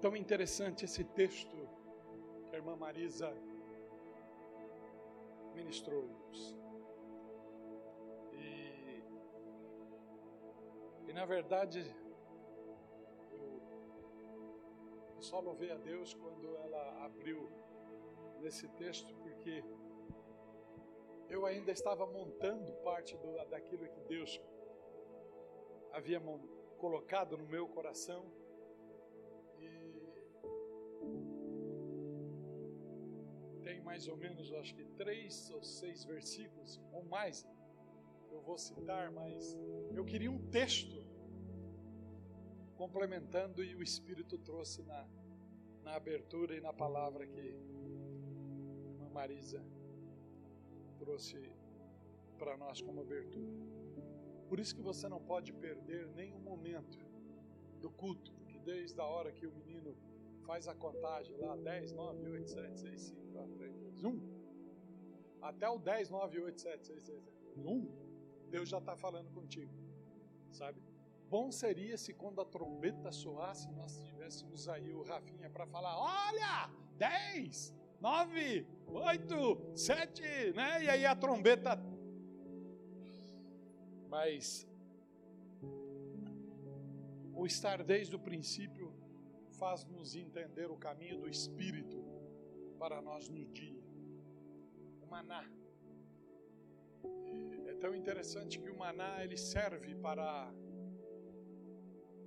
Tão interessante esse texto que a irmã Marisa ministrou-nos. E, e na verdade, eu, só louvei a Deus quando ela abriu nesse texto, porque eu ainda estava montando parte do, daquilo que Deus havia colocado no meu coração. Mais ou menos, acho que três ou seis versículos, ou mais, eu vou citar, mas eu queria um texto complementando e o Espírito trouxe na, na abertura e na palavra que a irmã Marisa trouxe para nós como abertura. Por isso que você não pode perder nenhum momento do culto, porque desde a hora que o menino faz a contagem lá, 10, 9, 8, 7, 6, 5, 4, 3, 2, 1, até o 10, 9, 8, 7, 6, 6, 1, Deus já está falando contigo, sabe? Bom seria se quando a trombeta soasse, nós tivéssemos aí o Rafinha para falar: olha, 10, 9, 8, 7, né? E aí a trombeta. Mas o estar desde o princípio faz-nos entender o caminho do Espírito para nós no dia. O maná. É tão interessante que o maná ele serve para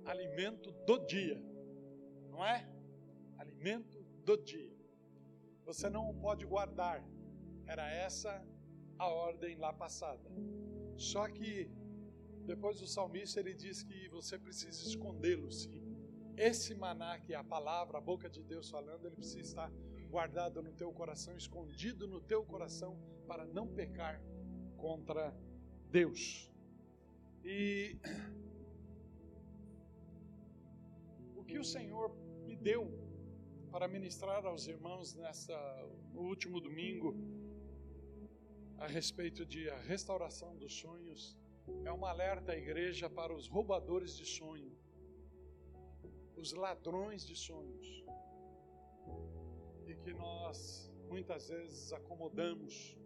alimento do dia, não é? Alimento do dia você não o pode guardar. Era essa a ordem lá passada. Só que depois o salmista ele diz que você precisa escondê-lo, sim. Esse maná que é a palavra, a boca de Deus falando, ele precisa estar guardado no teu coração, escondido no teu coração para não pecar contra Deus. E o que o Senhor me deu para ministrar aos irmãos nessa no último domingo a respeito de a restauração dos sonhos. É uma alerta à igreja para os roubadores de sonho, os ladrões de sonhos. E que nós muitas vezes acomodamos,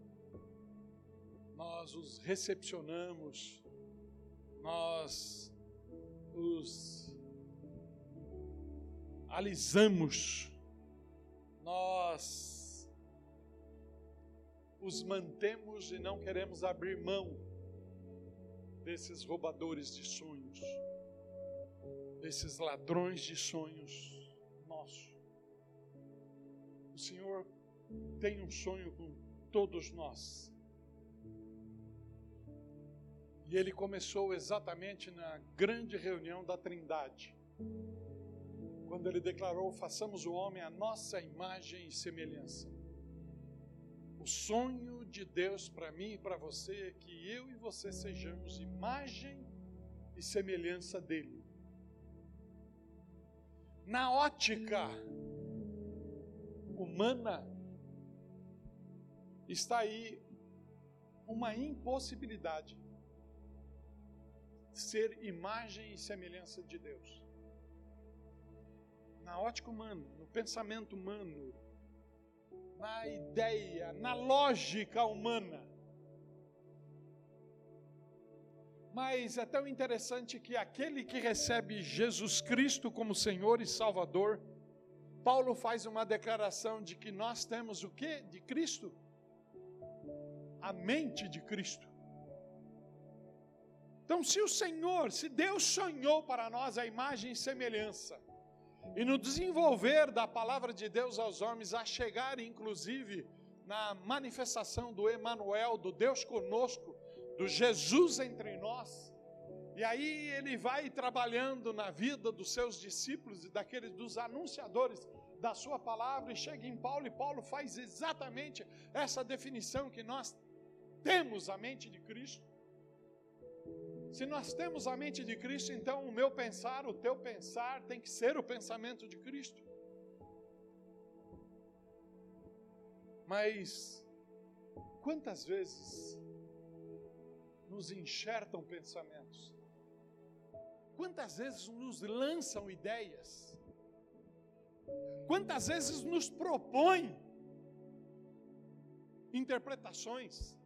nós os recepcionamos, nós os alisamos nós os mantemos e não queremos abrir mão desses roubadores de sonhos, desses ladrões de sonhos. O Senhor tem um sonho com todos nós. E ele começou exatamente na grande reunião da Trindade quando ele declarou: façamos o homem a nossa imagem e semelhança. O sonho de Deus para mim e para você é que eu e você sejamos imagem e semelhança dele. Na ótica humana, está aí uma impossibilidade ser imagem e semelhança de Deus na ótica humana, no pensamento humano, na ideia, na lógica humana. Mas é tão interessante que aquele que recebe Jesus Cristo como Senhor e Salvador, Paulo faz uma declaração de que nós temos o que de Cristo? A mente de Cristo. Então, se o Senhor, se Deus sonhou para nós a imagem e semelhança, e no desenvolver da palavra de Deus aos homens, a chegar inclusive na manifestação do Emanuel, do Deus conosco, do Jesus entre nós. E aí ele vai trabalhando na vida dos seus discípulos e daqueles dos anunciadores da sua palavra e chega em Paulo e Paulo faz exatamente essa definição que nós temos a mente de Cristo. Se nós temos a mente de Cristo, então o meu pensar, o teu pensar tem que ser o pensamento de Cristo. Mas quantas vezes nos enxertam pensamentos? Quantas vezes nos lançam ideias? Quantas vezes nos propõe interpretações?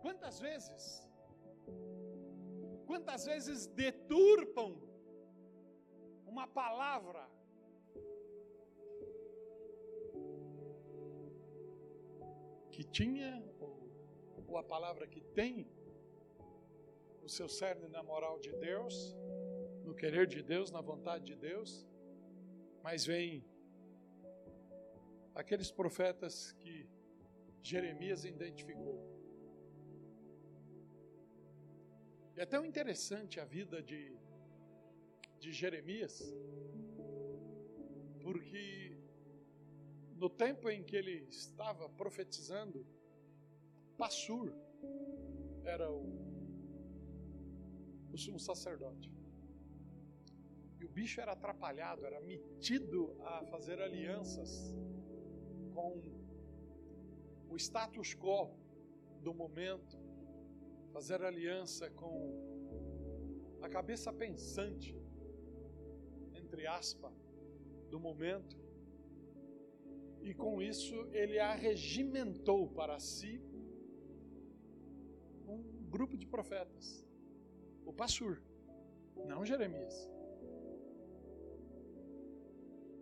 Quantas vezes? Quantas vezes deturpam uma palavra? Que tinha, ou a palavra que tem, o seu cerne na moral de Deus, no querer de Deus, na vontade de Deus, mas vem aqueles profetas que Jeremias identificou. É tão interessante a vida de, de Jeremias, porque no tempo em que ele estava profetizando, Passur era o, o sumo sacerdote. E o bicho era atrapalhado, era metido a fazer alianças com o status quo do momento, fazer aliança com a cabeça pensante, entre aspas, do momento. E com isso ele arregimentou para si um grupo de profetas. O Passur, não Jeremias.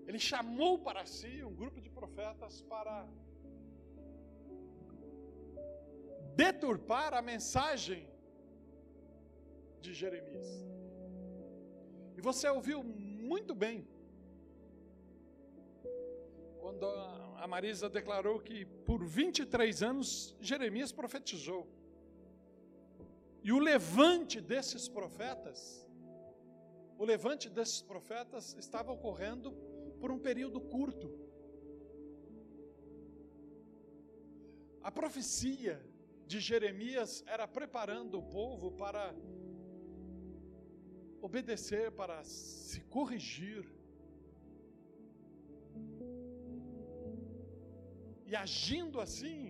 Ele chamou para si um grupo de profetas para deturpar a mensagem de Jeremias. E você ouviu muito bem quando a Marisa declarou que por 23 anos Jeremias profetizou. E o levante desses profetas, o levante desses profetas estava ocorrendo por um período curto. A profecia de Jeremias era preparando o povo para obedecer, para se corrigir. E agindo assim,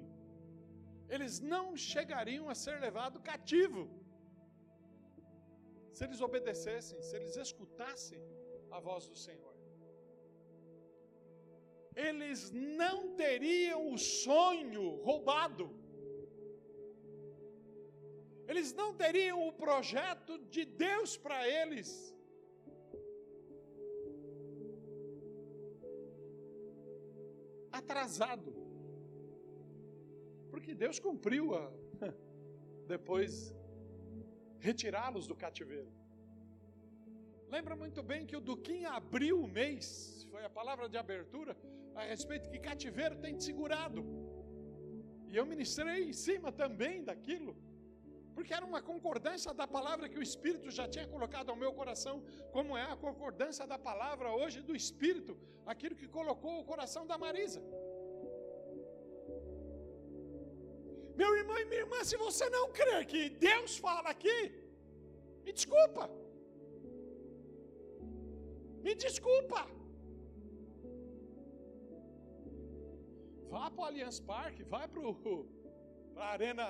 eles não chegariam a ser levados cativo. Se eles obedecessem, se eles escutassem a voz do Senhor eles não teriam o sonho roubado. Eles não teriam o projeto de Deus para eles. Atrasado. Porque Deus cumpriu a depois retirá-los do cativeiro. Lembra muito bem que o Duquim abriu o mês, foi a palavra de abertura, a respeito que cativeiro tem te segurado. E eu ministrei em cima também daquilo, porque era uma concordância da palavra que o Espírito já tinha colocado ao meu coração, como é a concordância da palavra hoje do Espírito, aquilo que colocou o coração da Marisa. Meu irmão e minha irmã, se você não crê que Deus fala aqui, me desculpa. Me desculpa. Vá para o Allianz Parque, vai para a Arena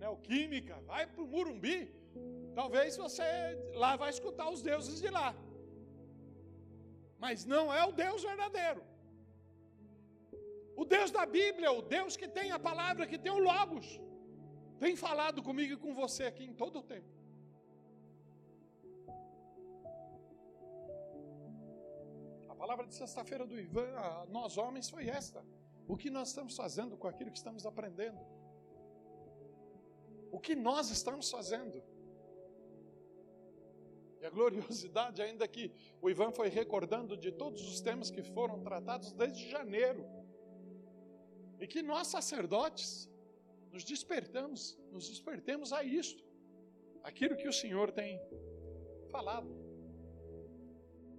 Neoquímica, vai para o Murumbi. Talvez você lá vai escutar os deuses de lá. Mas não é o Deus verdadeiro. O Deus da Bíblia, o Deus que tem a palavra, que tem o Logos, tem falado comigo e com você aqui em todo o tempo. Palavra de sexta-feira do Ivan, a nós homens, foi esta. O que nós estamos fazendo com aquilo que estamos aprendendo? O que nós estamos fazendo? E a gloriosidade, ainda que o Ivan foi recordando de todos os temas que foram tratados desde janeiro, e que nós sacerdotes nos despertamos, nos despertemos a isto, aquilo que o Senhor tem falado.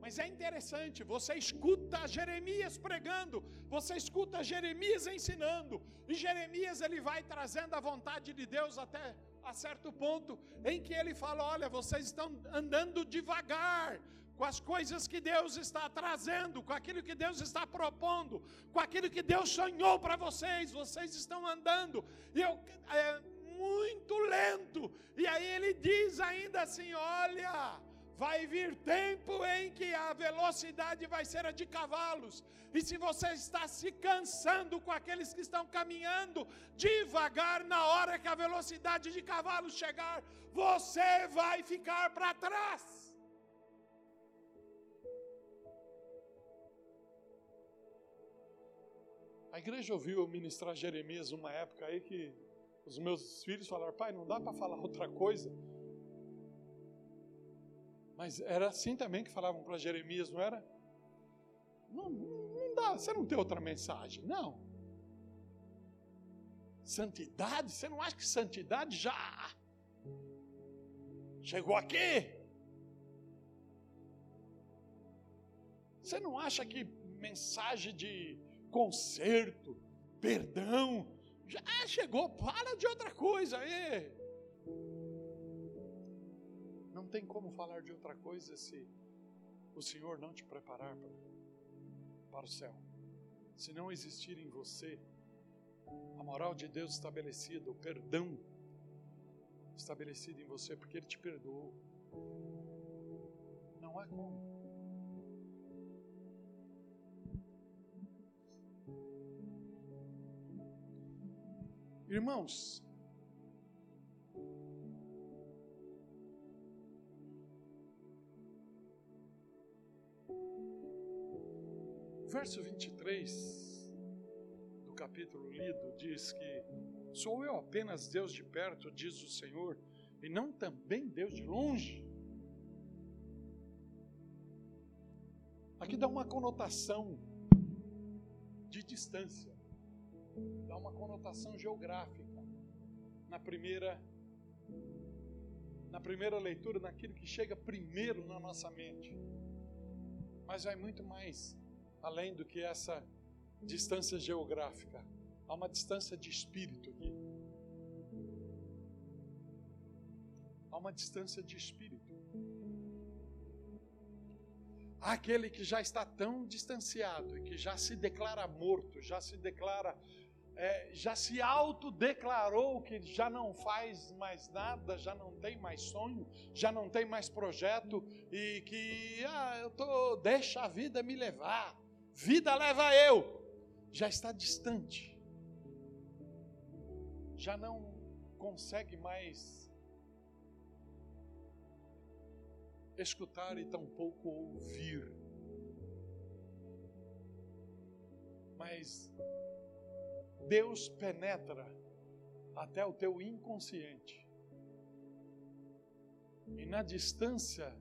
Mas é interessante, você escuta Jeremias pregando, você escuta Jeremias ensinando, e Jeremias ele vai trazendo a vontade de Deus até a certo ponto em que ele fala: "Olha, vocês estão andando devagar com as coisas que Deus está trazendo, com aquilo que Deus está propondo, com aquilo que Deus sonhou para vocês, vocês estão andando, e eu é, muito lento. E aí ele diz ainda assim: Olha, vai vir tempo em que a velocidade vai ser a de cavalos. E se você está se cansando com aqueles que estão caminhando devagar na hora que a velocidade de cavalos chegar, você vai ficar para trás. A igreja ouviu ministrar Jeremias uma época aí que os meus filhos falaram: pai, não dá para falar outra coisa. Mas era assim também que falavam para Jeremias, não era? Não, não dá, você não tem outra mensagem, não. Santidade, você não acha que santidade já chegou aqui? Você não acha que mensagem de conserto, perdão, já chegou, para de outra coisa aí. Não tem como falar de outra coisa se o Senhor não te preparar para, para o céu. Se não existir em você a moral de Deus estabelecida, o perdão estabelecido em você, porque Ele te perdoou. Não há como. Irmãos, verso 23 do capítulo lido diz que sou eu apenas Deus de perto, diz o Senhor, e não também Deus de longe. Aqui dá uma conotação de distância, dá uma conotação geográfica. Na primeira na primeira leitura, naquilo que chega primeiro na nossa mente. Mas vai muito mais além do que essa distância geográfica. Há uma distância de espírito aqui. Há uma distância de espírito. Há aquele que já está tão distanciado e que já se declara morto, já se declara, é, já se autodeclarou que já não faz mais nada, já não tem mais sonho, já não tem mais projeto e que ah, eu tô, deixa a vida me levar vida leva eu, já está distante, já não consegue mais escutar e tampouco ouvir. Mas Deus penetra até o teu inconsciente. E na distância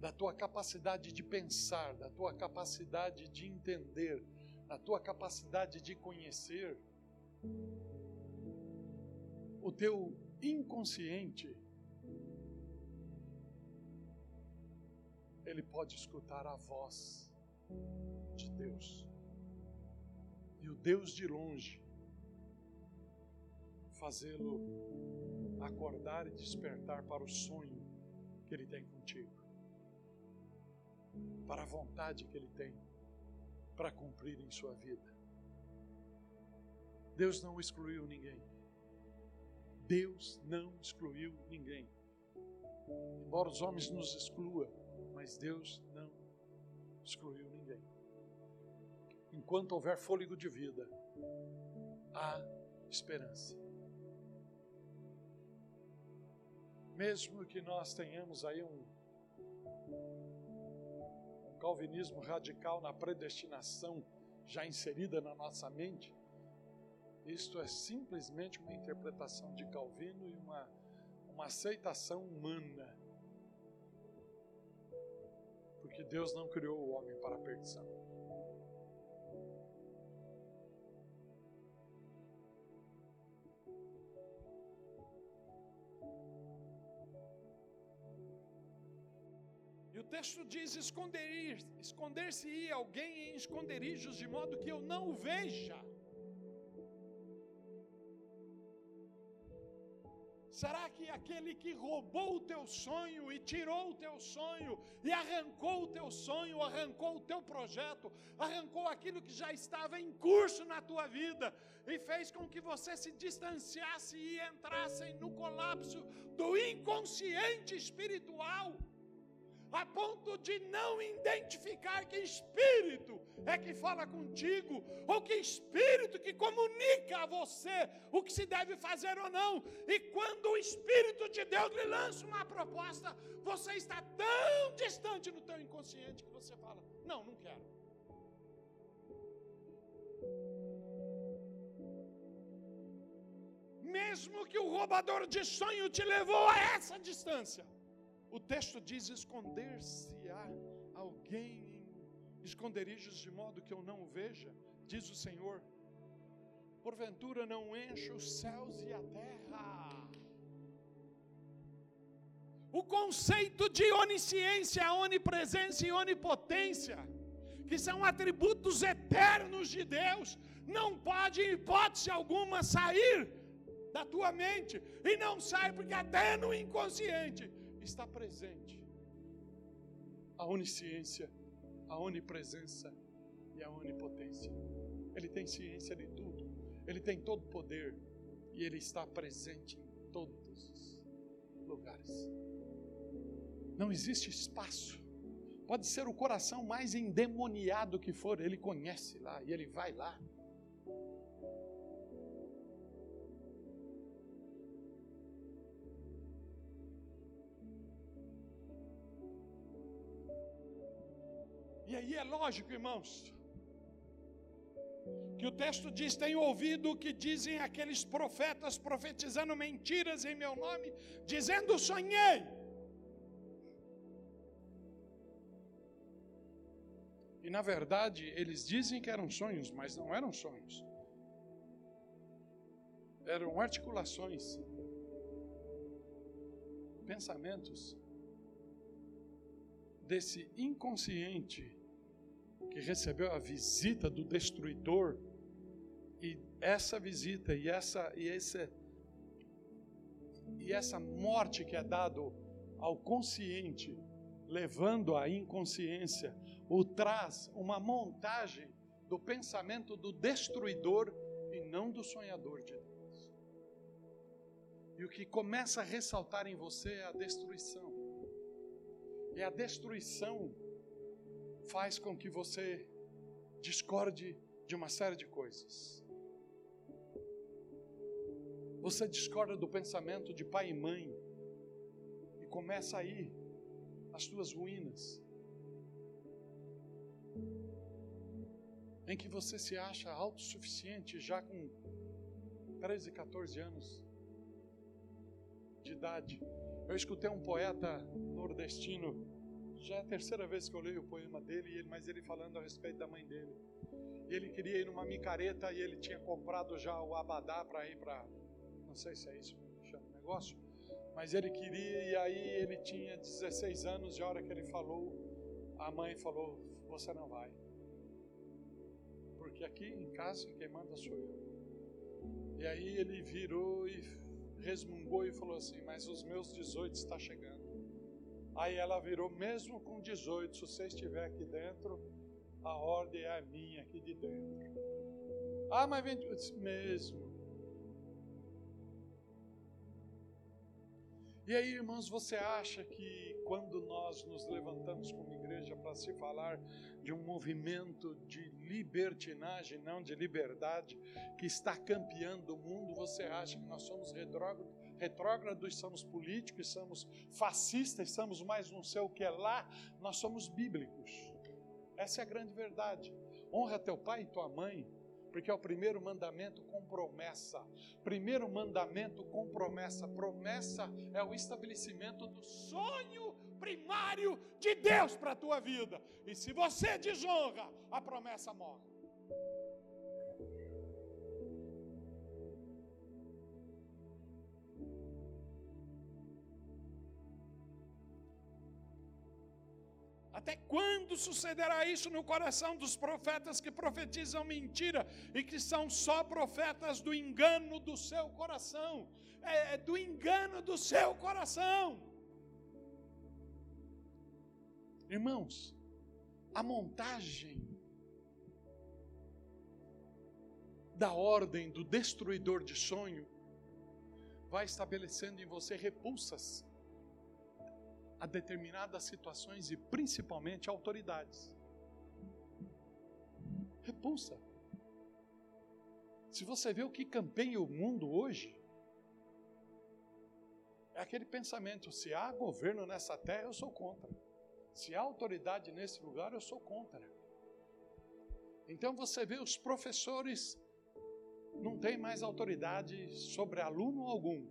da tua capacidade de pensar, da tua capacidade de entender, da tua capacidade de conhecer, o teu inconsciente, ele pode escutar a voz de Deus. E o Deus de longe fazê-lo acordar e despertar para o sonho que ele tem contigo para a vontade que Ele tem para cumprir em sua vida. Deus não excluiu ninguém. Deus não excluiu ninguém. Embora os homens nos excluam, mas Deus não excluiu ninguém. Enquanto houver fôlego de vida, há esperança. Mesmo que nós tenhamos aí um calvinismo radical na predestinação já inserida na nossa mente, isto é simplesmente uma interpretação de Calvino e uma, uma aceitação humana. Porque Deus não criou o homem para a perdição. Texto diz: esconder, esconder-se alguém em esconderijos de modo que eu não o veja. Será que aquele que roubou o teu sonho e tirou o teu sonho e arrancou o teu sonho, arrancou o teu projeto, arrancou aquilo que já estava em curso na tua vida e fez com que você se distanciasse e entrasse no colapso do inconsciente espiritual? A ponto de não identificar que espírito é que fala contigo, ou que espírito que comunica a você o que se deve fazer ou não. E quando o Espírito de Deus lhe lança uma proposta, você está tão distante no teu inconsciente que você fala: Não, não quero. Mesmo que o roubador de sonho te levou a essa distância o texto diz: esconder-se-á alguém em esconderijos de modo que eu não o veja, diz o Senhor. Porventura não enche os céus e a terra. O conceito de onisciência, onipresença e onipotência, que são atributos eternos de Deus, não pode, em hipótese alguma, sair da tua mente, e não sai porque até no inconsciente está presente a onisciência, a onipresença e a onipotência. Ele tem ciência de tudo, ele tem todo o poder e ele está presente em todos os lugares. Não existe espaço. Pode ser o coração mais endemoniado que for, ele conhece lá e ele vai lá. É lógico, irmãos, que o texto diz: Tenho ouvido o que dizem aqueles profetas profetizando mentiras em meu nome, dizendo: Sonhei. E na verdade, eles dizem que eram sonhos, mas não eram sonhos. Eram articulações, pensamentos desse inconsciente que recebeu a visita do destruidor e essa visita e essa e essa e essa morte que é dado ao consciente, levando à inconsciência, o traz uma montagem do pensamento do destruidor e não do sonhador de Deus. E o que começa a ressaltar em você é a destruição. E a destruição faz com que você discorde de uma série de coisas. Você discorda do pensamento de pai e mãe e começa aí as tuas ruínas. Em que você se acha autossuficiente já com 13, 14 anos de idade. Eu escutei um poeta nordestino já é a terceira vez que eu leio o poema dele, mas ele falando a respeito da mãe dele. Ele queria ir numa micareta e ele tinha comprado já o abadá para ir para. Não sei se é isso que chama o negócio. Mas ele queria e aí ele tinha 16 anos e a hora que ele falou, a mãe falou: Você não vai. Porque aqui em casa quem manda sou eu. E aí ele virou e resmungou e falou assim: Mas os meus 18 está chegando. Aí ela virou, mesmo com 18, se você estiver aqui dentro, a ordem é a minha aqui de dentro. Ah, mas vem mesmo. E aí, irmãos, você acha que quando nós nos levantamos como igreja para se falar de um movimento de libertinagem, não de liberdade, que está campeando o mundo, você acha que nós somos retrógrados? Retrógrados, somos políticos, somos fascistas, somos mais não sei o que é lá, nós somos bíblicos. Essa é a grande verdade. Honra teu pai e tua mãe, porque é o primeiro mandamento com promessa. Primeiro mandamento com promessa. Promessa é o estabelecimento do sonho primário de Deus para a tua vida. E se você desonra, a promessa morre. Até quando sucederá isso no coração dos profetas que profetizam mentira e que são só profetas do engano do seu coração? É, é do engano do seu coração. Irmãos, a montagem da ordem do destruidor de sonho vai estabelecendo em você repulsas a determinadas situações e principalmente autoridades. Repulsa. Se você vê o que campeia o mundo hoje, é aquele pensamento: se há governo nessa terra, eu sou contra. Se há autoridade nesse lugar, eu sou contra. Então você vê os professores não têm mais autoridade sobre aluno algum.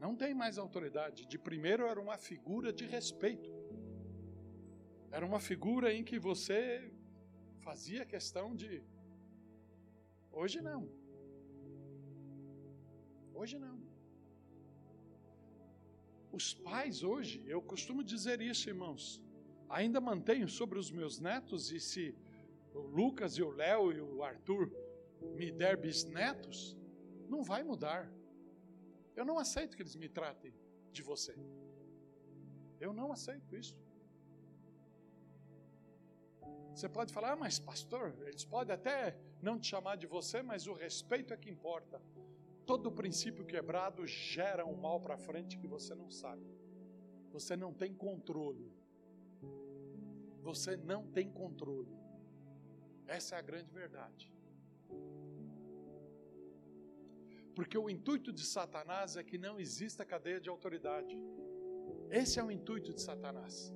Não tem mais autoridade. De primeiro era uma figura de respeito. Era uma figura em que você fazia questão de. Hoje não. Hoje não. Os pais hoje, eu costumo dizer isso, irmãos, ainda mantenho sobre os meus netos, e se o Lucas e o Léo e o Arthur me der bisnetos, não vai mudar. Eu não aceito que eles me tratem de você. Eu não aceito isso. Você pode falar, ah, mas pastor, eles podem até não te chamar de você, mas o respeito é que importa. Todo princípio quebrado gera um mal para frente que você não sabe. Você não tem controle. Você não tem controle. Essa é a grande verdade. Porque o intuito de Satanás é que não exista cadeia de autoridade. Esse é o intuito de Satanás.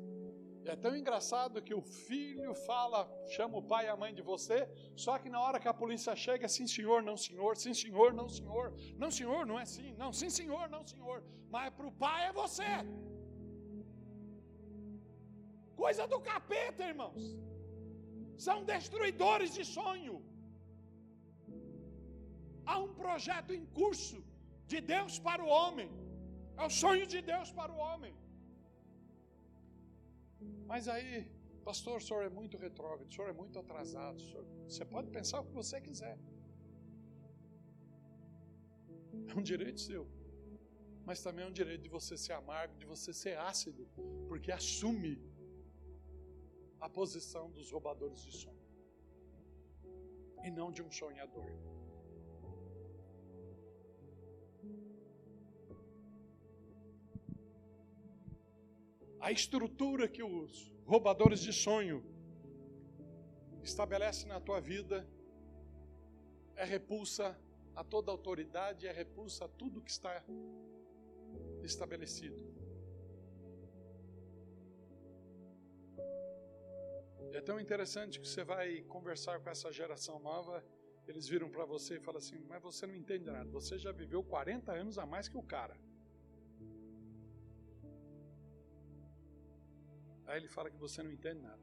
É tão engraçado que o filho fala, chama o pai e a mãe de você, só que na hora que a polícia chega, sim senhor, não senhor, sim senhor, não senhor, não senhor, não é sim, não, sim senhor, não senhor, mas para o pai é você. Coisa do capeta, irmãos. São destruidores de sonho. Há um projeto em curso de Deus para o homem. É o sonho de Deus para o homem. Mas aí, pastor, o senhor é muito retrógrado, o senhor é muito atrasado. Senhor, você pode pensar o que você quiser. É um direito seu. Mas também é um direito de você ser amargo, de você ser ácido, porque assume a posição dos roubadores de sonho e não de um sonhador. A estrutura que os roubadores de sonho estabelecem na tua vida é repulsa a toda autoridade, é repulsa a tudo que está estabelecido. é tão interessante que você vai conversar com essa geração nova, eles viram para você e falam assim: Mas você não entende nada, você já viveu 40 anos a mais que o cara. Aí ele fala que você não entende nada.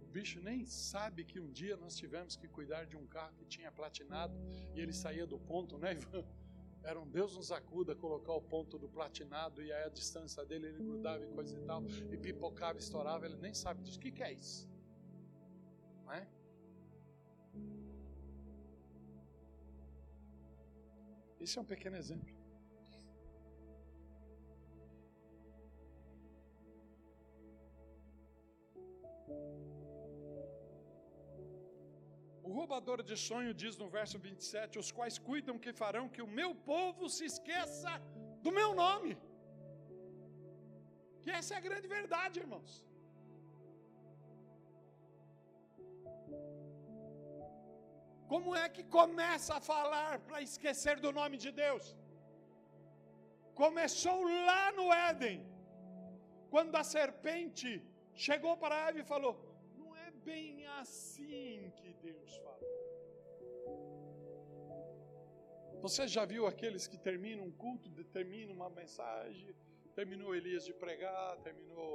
O bicho nem sabe que um dia nós tivemos que cuidar de um carro que tinha platinado e ele saía do ponto, né, Ivan? Era um Deus nos acuda colocar o ponto do platinado e aí a distância dele ele grudava e coisa e tal, e pipocava, estourava, ele nem sabe disso. O que, que é isso? Não é? Esse é um pequeno exemplo. O roubador de sonho diz no verso 27: Os quais cuidam que farão que o meu povo se esqueça do meu nome. Que essa é a grande verdade, irmãos. Como é que começa a falar para esquecer do nome de Deus? Começou lá no Éden, quando a serpente chegou para Eva e falou: Não é bem assim que Deus falou. Você já viu aqueles que terminam um culto, terminam uma mensagem, terminou Elias de pregar, terminou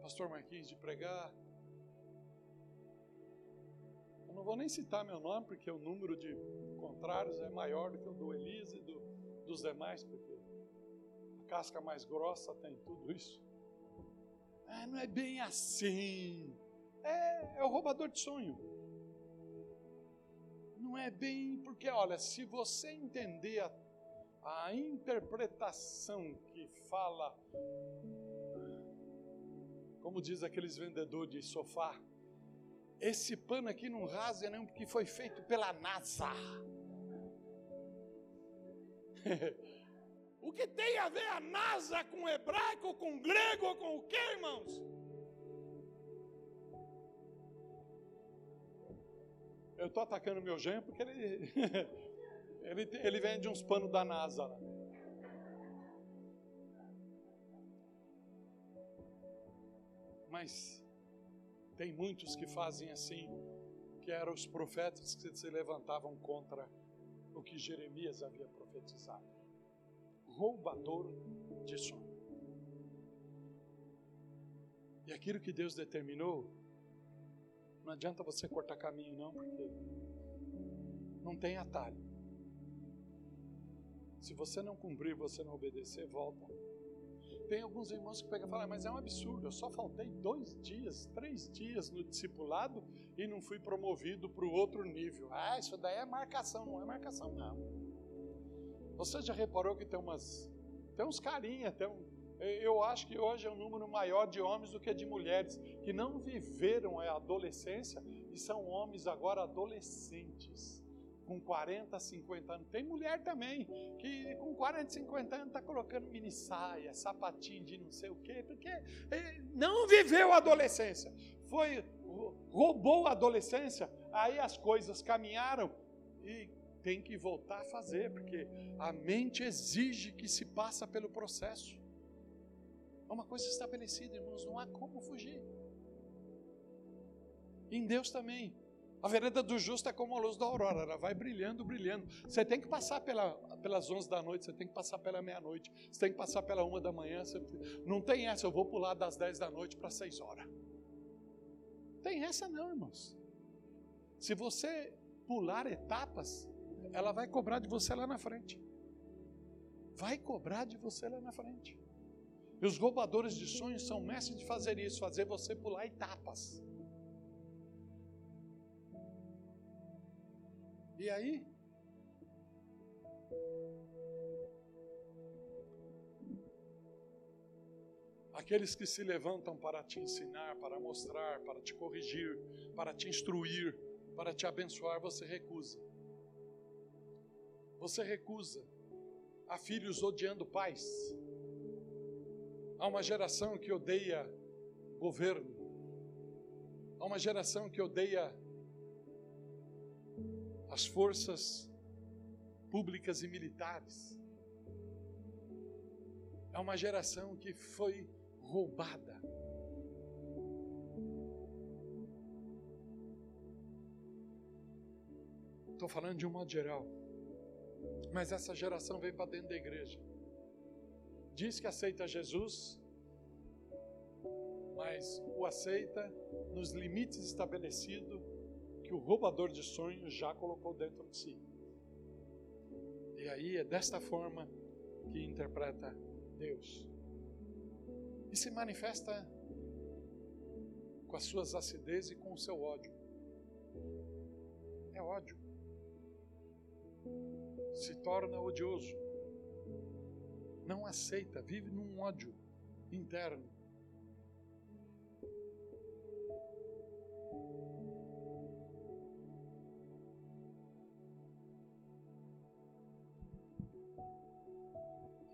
Pastor Marquinhos de pregar, eu não vou nem citar meu nome, porque o número de contrários é maior do que o do Elise e do, dos demais, porque a casca mais grossa tem tudo isso. Ah, não é bem assim. É, é o roubador de sonho. Não é bem, porque olha, se você entender a, a interpretação que fala, como diz aqueles vendedores de sofá, Esse pano aqui não rasga não, porque foi feito pela NASA. o que tem a ver a NASA com hebraico, com grego, com o que, irmãos? Eu estou atacando meu genro porque ele, ele, ele vende uns panos da NASA. Mas tem muitos que fazem assim, que eram os profetas que se levantavam contra o que Jeremias havia profetizado. Roubador de sonho. E aquilo que Deus determinou, não adianta você cortar caminho, não, porque não tem atalho. Se você não cumprir, você não obedecer, volta tem alguns irmãos que pegam e falam, mas é um absurdo, eu só faltei dois dias, três dias no discipulado e não fui promovido para o outro nível. Ah, isso daí é marcação, não é marcação não. Você já reparou que tem umas, tem uns carinha, tem um, eu acho que hoje é um número maior de homens do que de mulheres que não viveram a adolescência e são homens agora adolescentes com 40, 50 anos. Tem mulher também que com 40, 50 anos está colocando mini saia, sapatinho de não sei o quê, porque não viveu a adolescência. Foi, roubou a adolescência, aí as coisas caminharam e tem que voltar a fazer, porque a mente exige que se passa pelo processo. É uma coisa estabelecida, irmãos, não há como fugir. Em Deus também. A vereda do justo é como a luz da aurora, ela vai brilhando, brilhando. Você tem que passar pela, pelas 11 da noite, você tem que passar pela meia-noite, você tem que passar pela uma da manhã. Você, não tem essa, eu vou pular das 10 da noite para 6 horas. Tem essa não, irmãos. Se você pular etapas, ela vai cobrar de você lá na frente. Vai cobrar de você lá na frente. E os roubadores de sonhos são mestres de fazer isso, fazer você pular etapas. E aí? Aqueles que se levantam para te ensinar, para mostrar, para te corrigir, para te instruir, para te abençoar, você recusa. Você recusa. Há filhos odiando pais. Há uma geração que odeia governo. Há uma geração que odeia as forças públicas e militares. É uma geração que foi roubada. Estou falando de um modo geral. Mas essa geração vem para dentro da igreja. Diz que aceita Jesus, mas o aceita nos limites estabelecidos que o roubador de sonhos já colocou dentro de si. E aí é desta forma que interpreta Deus. E se manifesta com as suas acidez e com o seu ódio. É ódio. Se torna odioso. Não aceita, vive num ódio interno.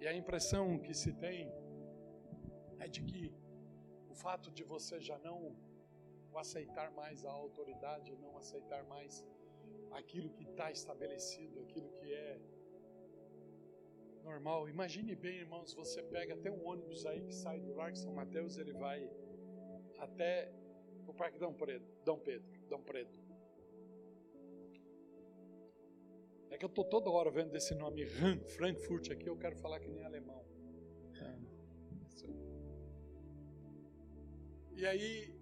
A impressão que se tem é de que o fato de você já não aceitar mais a autoridade, não aceitar mais aquilo que está estabelecido, aquilo que é normal. Imagine bem, irmãos, você pega até um ônibus aí que sai do Largo São Mateus, ele vai até o Parque Dom Pedro, Dom Pedro, Dom Pedro. É que eu estou toda hora vendo esse nome Frankfurt aqui, eu quero falar que nem alemão. E aí,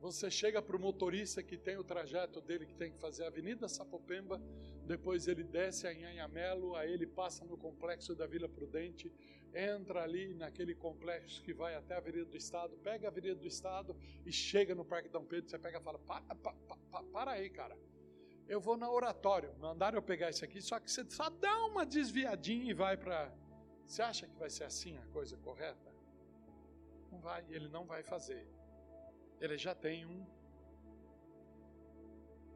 você chega para o motorista que tem o trajeto dele, que tem que fazer a Avenida Sapopemba, depois ele desce a Inhanhamelo, aí ele passa no complexo da Vila Prudente, entra ali naquele complexo que vai até a Avenida do Estado, pega a Avenida do Estado e chega no Parque Dom Pedro, você pega e fala, para, para, para, para aí, cara eu vou na oratório. Mandaram eu pegar isso aqui, só que você só dá uma desviadinha e vai para. Você acha que vai ser assim a coisa correta? Não vai, ele não vai fazer. Ele já tem um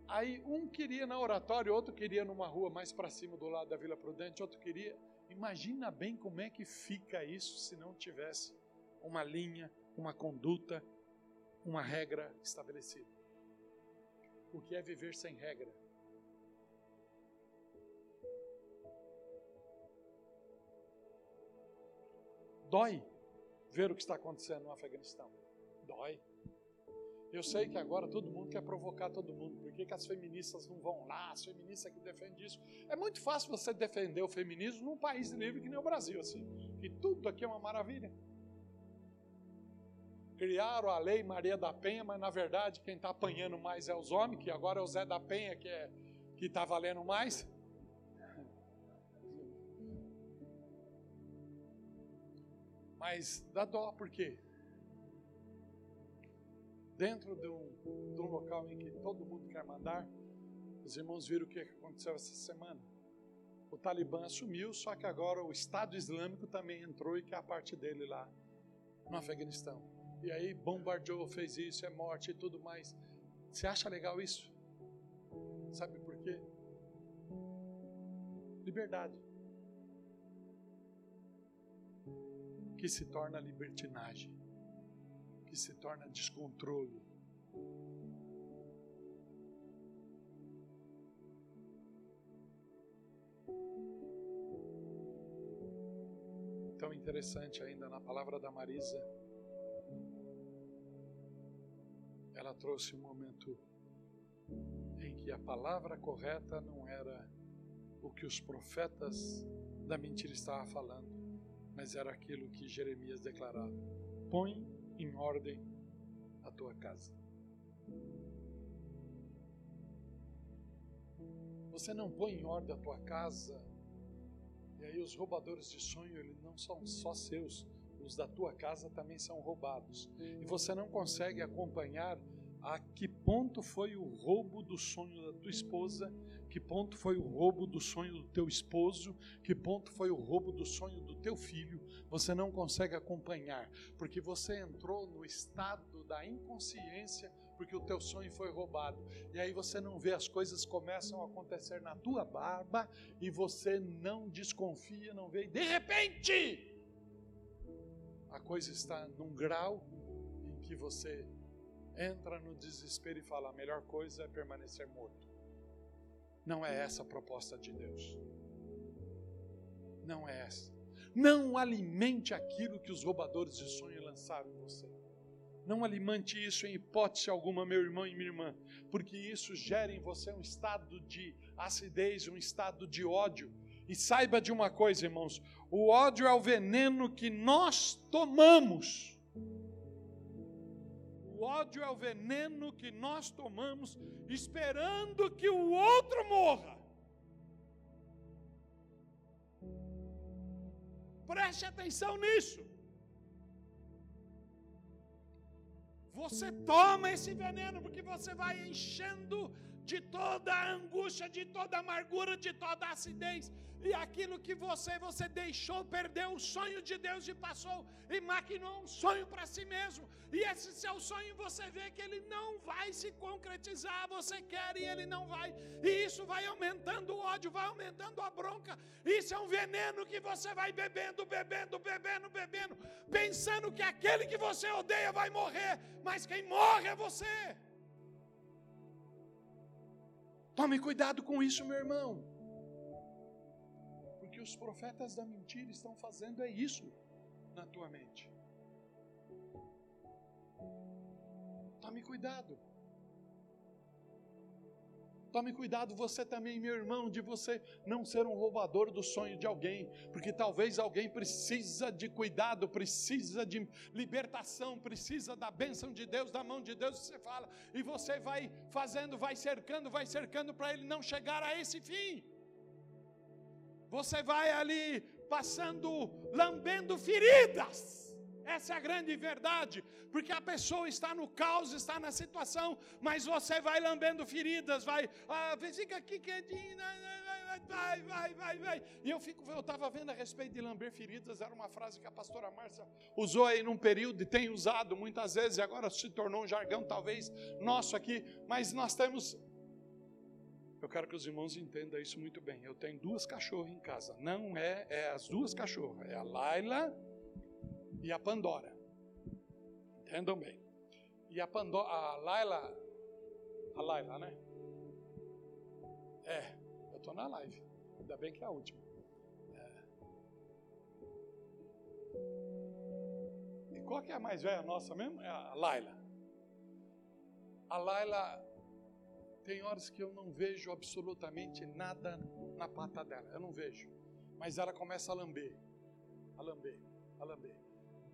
Aí um queria na oratória, outro queria numa rua mais para cima do lado da Vila Prudente, outro queria. Imagina bem como é que fica isso se não tivesse uma linha, uma conduta, uma regra estabelecida. O que é viver sem regra? Dói ver o que está acontecendo no Afeganistão. Dói. Eu sei que agora todo mundo quer provocar todo mundo. Por que, que as feministas não vão lá? As feministas que defendem isso. É muito fácil você defender o feminismo num país livre que nem o Brasil, assim. Que tudo aqui é uma maravilha. Criaram a lei Maria da Penha, mas na verdade quem está apanhando mais é os homens, que agora é o Zé da Penha que é que está valendo mais. Mas dá dó, por quê? dentro de um, de um local em que todo mundo quer mandar, os irmãos viram o que aconteceu essa semana. O Talibã assumiu, só que agora o Estado Islâmico também entrou e quer a parte dele lá no Afeganistão. E aí bombardeou, fez isso, é morte e tudo mais. Você acha legal isso? Sabe por quê? Liberdade. Que se torna libertinagem que se torna descontrole. Tão interessante ainda na palavra da Marisa, ela trouxe um momento em que a palavra correta não era o que os profetas da mentira estavam falando, mas era aquilo que Jeremias declarava: põe em ordem a tua casa. Você não põe em ordem a tua casa, e aí os roubadores de sonho, eles não são só seus, os da tua casa também são roubados. E você não consegue acompanhar a que ponto foi o roubo do sonho da tua esposa, que ponto foi o roubo do sonho do teu esposo, que ponto foi o roubo do sonho do teu filho, você não consegue acompanhar, porque você entrou no estado da inconsciência, porque o teu sonho foi roubado. E aí você não vê as coisas começam a acontecer na tua barba e você não desconfia, não vê, e de repente a coisa está num grau em que você entra no desespero e fala: a melhor coisa é permanecer morto. Não é essa a proposta de Deus. Não é essa. Não alimente aquilo que os roubadores de sonho lançaram em você. Não alimente isso em hipótese alguma, meu irmão e minha irmã, porque isso gera em você um estado de acidez, um estado de ódio. E saiba de uma coisa, irmãos: o ódio é o veneno que nós tomamos. O ódio é o veneno que nós tomamos, esperando que o outro morra. Preste atenção nisso. Você toma esse veneno porque você vai enchendo de toda a angústia, de toda a amargura, de toda a acidez. E aquilo que você, você deixou, perdeu o sonho de Deus e passou e maquinou um sonho para si mesmo. E esse seu sonho você vê que ele não vai se concretizar, você quer e ele não vai. E isso vai aumentando o ódio, vai aumentando a bronca. Isso é um veneno que você vai bebendo, bebendo, bebendo, bebendo, pensando que aquele que você odeia vai morrer, mas quem morre é você. Tome cuidado com isso, meu irmão. Os profetas da mentira estão fazendo é isso na tua mente. Tome cuidado. Tome cuidado você também, meu irmão, de você não ser um roubador do sonho de alguém, porque talvez alguém precisa de cuidado, precisa de libertação, precisa da bênção de Deus, da mão de Deus, você fala, e você vai fazendo, vai cercando, vai cercando para ele não chegar a esse fim. Você vai ali passando, lambendo feridas essa é a grande verdade, porque a pessoa está no caos, está na situação, mas você vai lambendo feridas, vai, ah, fica aqui quietinho, vai, vai, vai, vai. E eu fico, eu estava vendo a respeito de lamber feridas, era uma frase que a pastora Márcia usou aí num período e tem usado muitas vezes, e agora se tornou um jargão talvez nosso aqui, mas nós temos Eu quero que os irmãos entendam isso muito bem. Eu tenho duas cachorras em casa. Não é, é as duas cachorras. É a Laila e a Pandora. Entendam bem. E a Pandora, a Laila, a Laila, né? É, eu tô na live. Ainda bem que é a última. É. E qual que é a mais velha nossa mesmo? É a Laila. A Laila tem horas que eu não vejo absolutamente nada na pata dela. Eu não vejo. Mas ela começa a lamber. A lamber. A lamber.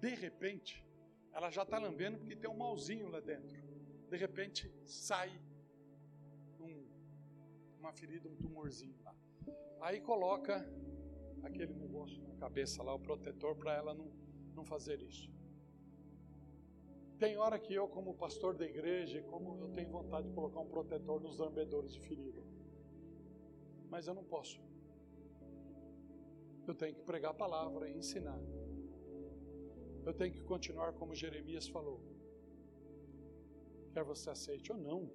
De repente, ela já está lambendo porque tem um malzinho lá dentro. De repente, sai um, uma ferida, um tumorzinho lá. Aí coloca aquele negócio na cabeça lá, o protetor, para ela não, não fazer isso. Tem hora que eu, como pastor da igreja, como eu tenho vontade de colocar um protetor nos lambedores de ferida. Mas eu não posso. Eu tenho que pregar a palavra e ensinar. Eu tenho que continuar como Jeremias falou. Quer você aceite ou não,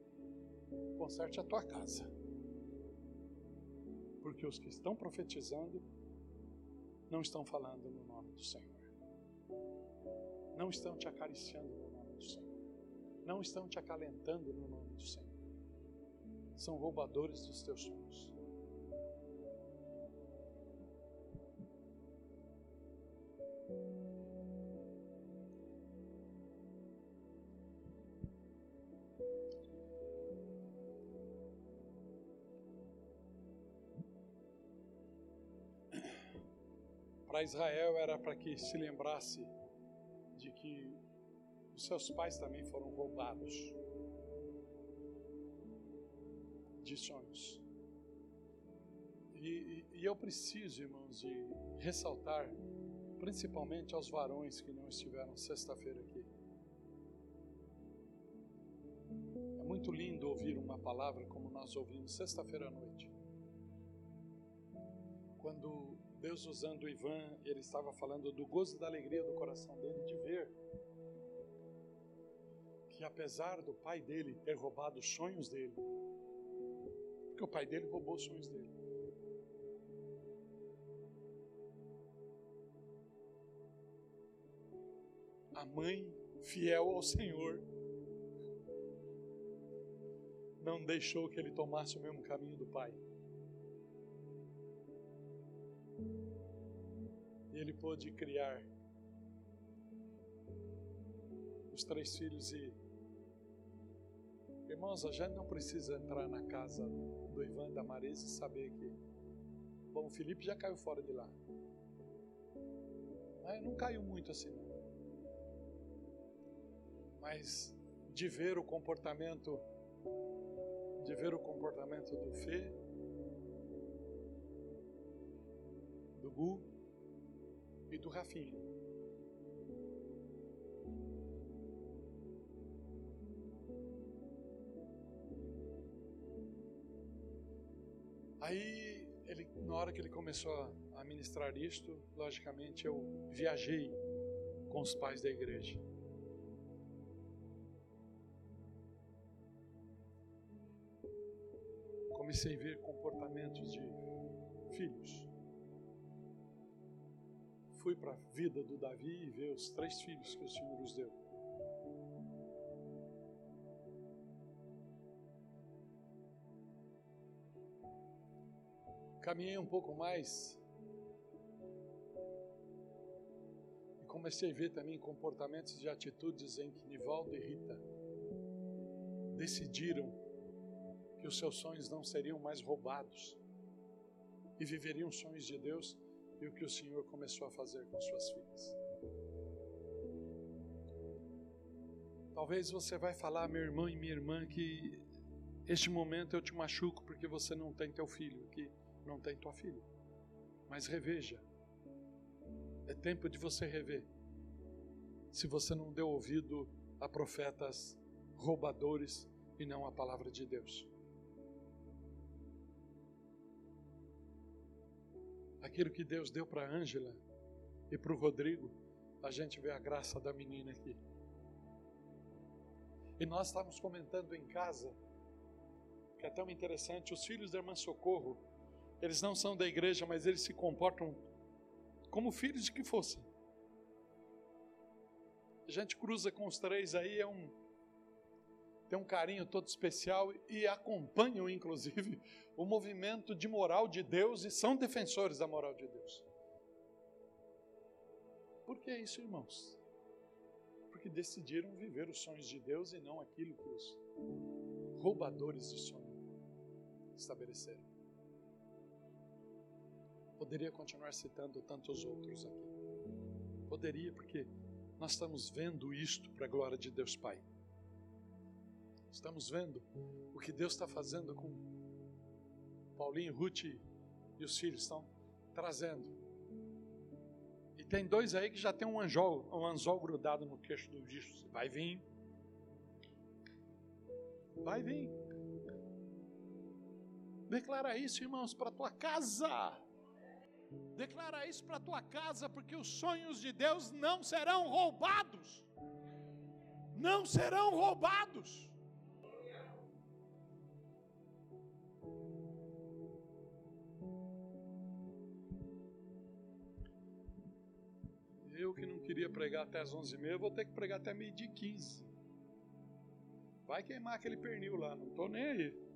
conserte a tua casa. Porque os que estão profetizando não estão falando no nome do Senhor. Não estão te acariciando no não estão te acalentando no nome do Senhor. São roubadores dos teus sonhos. Para Israel era para que se lembrasse de que os seus pais também foram roubados de sonhos. E, e, e, eu preciso, irmãos, de ressaltar, principalmente aos varões que não estiveram sexta-feira aqui. É muito lindo ouvir uma palavra como nós ouvimos sexta-feira à noite. Quando Deus usando o Ivan, ele estava falando do gozo e da alegria do coração dele de ver que apesar do pai dele ter roubado os sonhos dele, porque o pai dele roubou os sonhos dele. A mãe, fiel ao Senhor, não deixou que ele tomasse o mesmo caminho do pai. E ele pôde criar os três filhos e Irmãos, a gente não precisa entrar na casa do Ivan da Marisa e saber que. Bom, o Felipe já caiu fora de lá. Não caiu muito assim, não. Mas de ver o comportamento, de ver o comportamento do Fê, do Gu e do Rafinha. Aí, ele, na hora que ele começou a ministrar isto, logicamente eu viajei com os pais da igreja. Comecei a ver comportamentos de filhos. Fui para a vida do Davi e ver os três filhos que o Senhor nos deu. Caminhei um pouco mais e comecei a ver também comportamentos e atitudes em que Nivaldo e Rita decidiram que os seus sonhos não seriam mais roubados e viveriam sonhos de Deus e o que o Senhor começou a fazer com suas filhas. Talvez você vai falar, meu irmão e minha irmã, que este momento eu te machuco porque você não tem teu filho aqui não tem tua filha. Mas reveja. É tempo de você rever. Se você não deu ouvido a profetas roubadores e não a palavra de Deus. Aquilo que Deus deu para Ângela e para o Rodrigo, a gente vê a graça da menina aqui. E nós estávamos comentando em casa que é tão interessante. Os filhos da irmã Socorro, eles não são da igreja, mas eles se comportam como filhos de que fossem. A gente cruza com os três aí, é um tem um carinho todo especial e acompanham, inclusive, o movimento de moral de Deus e são defensores da moral de Deus. Por que isso, irmãos? Porque decidiram viver os sonhos de Deus e não aquilo que os roubadores de sonho estabeleceram. Poderia continuar citando tantos outros aqui. Poderia, porque nós estamos vendo isto para a glória de Deus Pai. Estamos vendo o que Deus está fazendo com Paulinho, Ruth e os filhos estão trazendo. E tem dois aí que já tem um anzol, um anzol grudado no queixo do bicho. Vai vir. Vai vir. Declara isso, irmãos, para tua casa. Declara isso para tua casa, porque os sonhos de Deus não serão roubados. Não serão roubados. Eu que não queria pregar até as 11h30, vou ter que pregar até meio-dia 15. Vai queimar aquele pernil lá, não estou nem aí.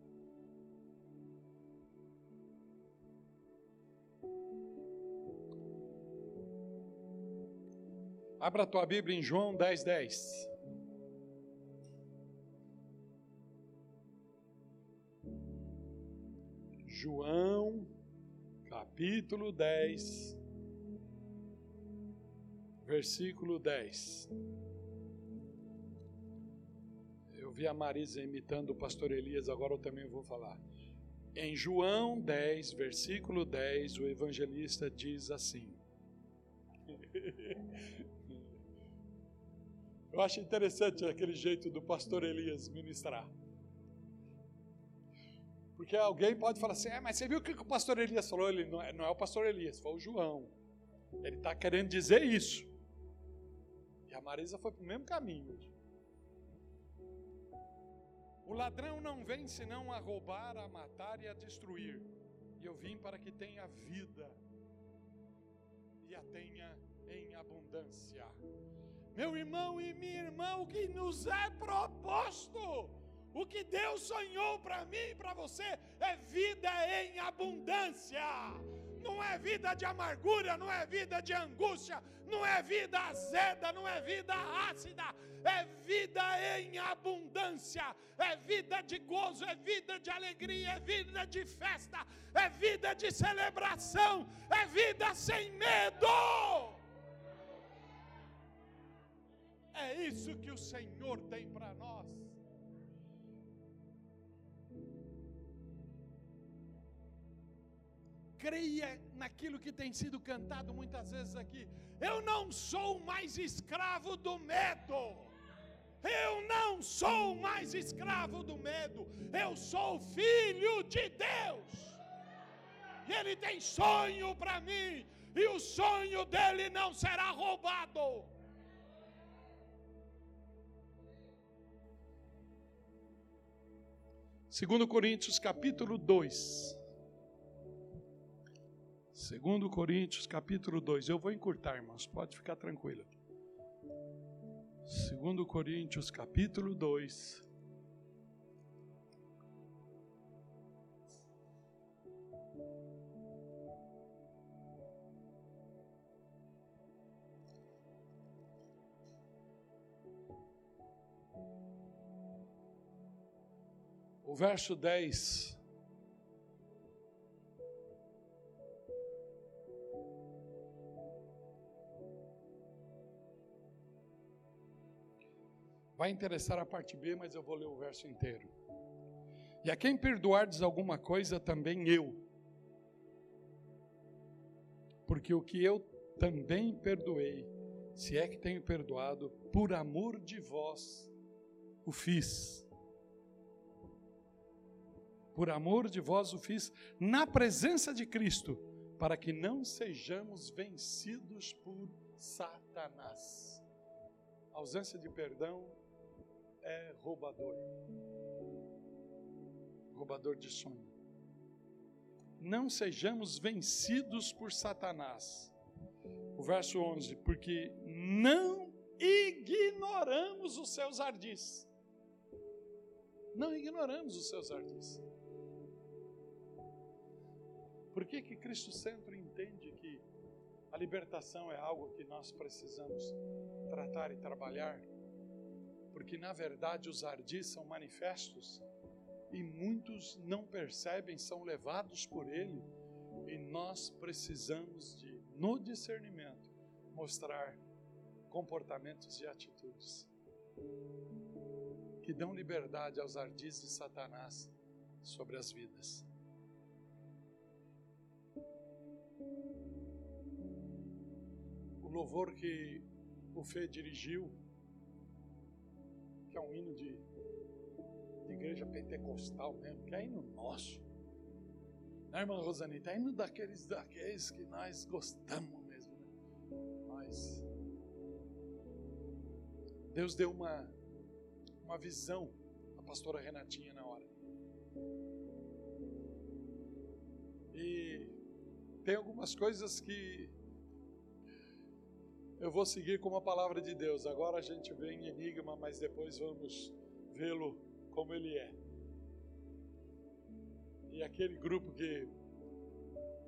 Abra a tua Bíblia em João 10, 10. João, capítulo 10, versículo 10. Eu vi a Marisa imitando o pastor Elias, agora eu também vou falar. Em João 10, versículo 10, o evangelista diz assim: Eu acho interessante aquele jeito do pastor Elias ministrar. Porque alguém pode falar assim: é, mas você viu o que o pastor Elias falou? Ele não é, não é o pastor Elias, foi o João. Ele está querendo dizer isso. E a Marisa foi para o mesmo caminho. O ladrão não vem senão a roubar, a matar e a destruir. E eu vim para que tenha vida e a tenha em abundância. Meu irmão e minha irmã, o que nos é proposto, o que Deus sonhou para mim e para você é vida em abundância. Não é vida de amargura, não é vida de angústia, não é vida azeda, não é vida ácida, é vida em abundância, é vida de gozo, é vida de alegria, é vida de festa, é vida de celebração, é vida sem medo. É isso que o Senhor tem para nós. Creia naquilo que tem sido cantado muitas vezes aqui. Eu não sou mais escravo do medo. Eu não sou mais escravo do medo. Eu sou filho de Deus. E Ele tem sonho para mim. E o sonho dele não será roubado. Segundo Coríntios capítulo 2. Segundo Coríntios capítulo 2. Eu vou encurtar, irmãos, pode ficar tranquilo. Segundo Coríntios capítulo 2. Verso 10 Vai interessar a parte B, mas eu vou ler o verso inteiro. E a quem perdoardes alguma coisa, também eu. Porque o que eu também perdoei, se é que tenho perdoado, por amor de vós o fiz. Por amor de vós o fiz na presença de Cristo, para que não sejamos vencidos por Satanás. A ausência de perdão é roubador. roubador de sonho. Não sejamos vencidos por Satanás. O verso 11, porque não ignoramos os seus ardis. Não ignoramos os seus ardis. Por que que Cristo sempre entende que a libertação é algo que nós precisamos tratar e trabalhar? Porque na verdade os ardis são manifestos e muitos não percebem, são levados por ele, e nós precisamos de, no discernimento, mostrar comportamentos e atitudes que dão liberdade aos ardis de Satanás sobre as vidas. O louvor que o Fê dirigiu, que é um hino de de igreja pentecostal mesmo, que é hino nosso. Né, irmã Rosanita? É hino daqueles, daqueles que nós gostamos mesmo. Né? Mas Deus deu uma, uma visão à pastora Renatinha na hora. E tem algumas coisas que eu vou seguir como a palavra de Deus. Agora a gente vê em enigma, mas depois vamos vê-lo como ele é. E aquele grupo que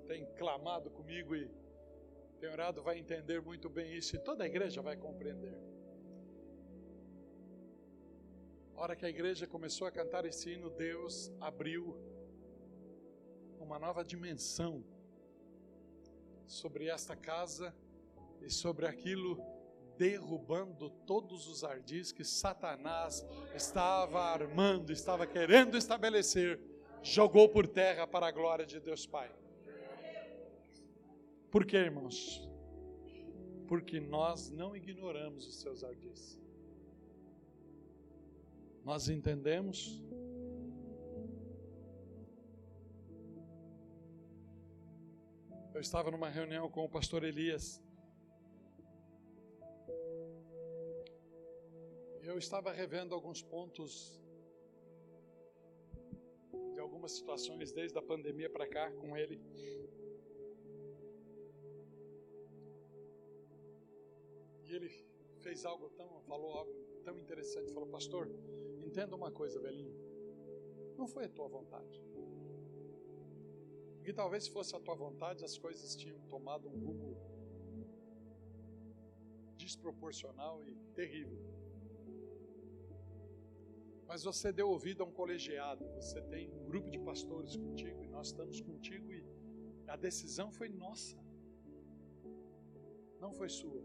tem clamado comigo e tem orado vai entender muito bem isso e toda a igreja vai compreender. A hora que a igreja começou a cantar esse hino, Deus abriu uma nova dimensão sobre esta casa e sobre aquilo derrubando todos os ardis que Satanás estava armando, estava querendo estabelecer, jogou por terra para a glória de Deus Pai. Por quê, irmãos? Porque nós não ignoramos os seus ardis. Nós entendemos Eu estava numa reunião com o pastor Elias eu estava revendo alguns pontos de algumas situações desde a pandemia para cá com ele. E ele fez algo tão, falou algo tão interessante, falou: "Pastor, entenda uma coisa, velhinho. Não foi a tua vontade. Porque talvez se fosse a tua vontade, as coisas tinham tomado um rumo desproporcional e terrível. Mas você deu ouvido a um colegiado, você tem um grupo de pastores contigo e nós estamos contigo e a decisão foi nossa, não foi sua.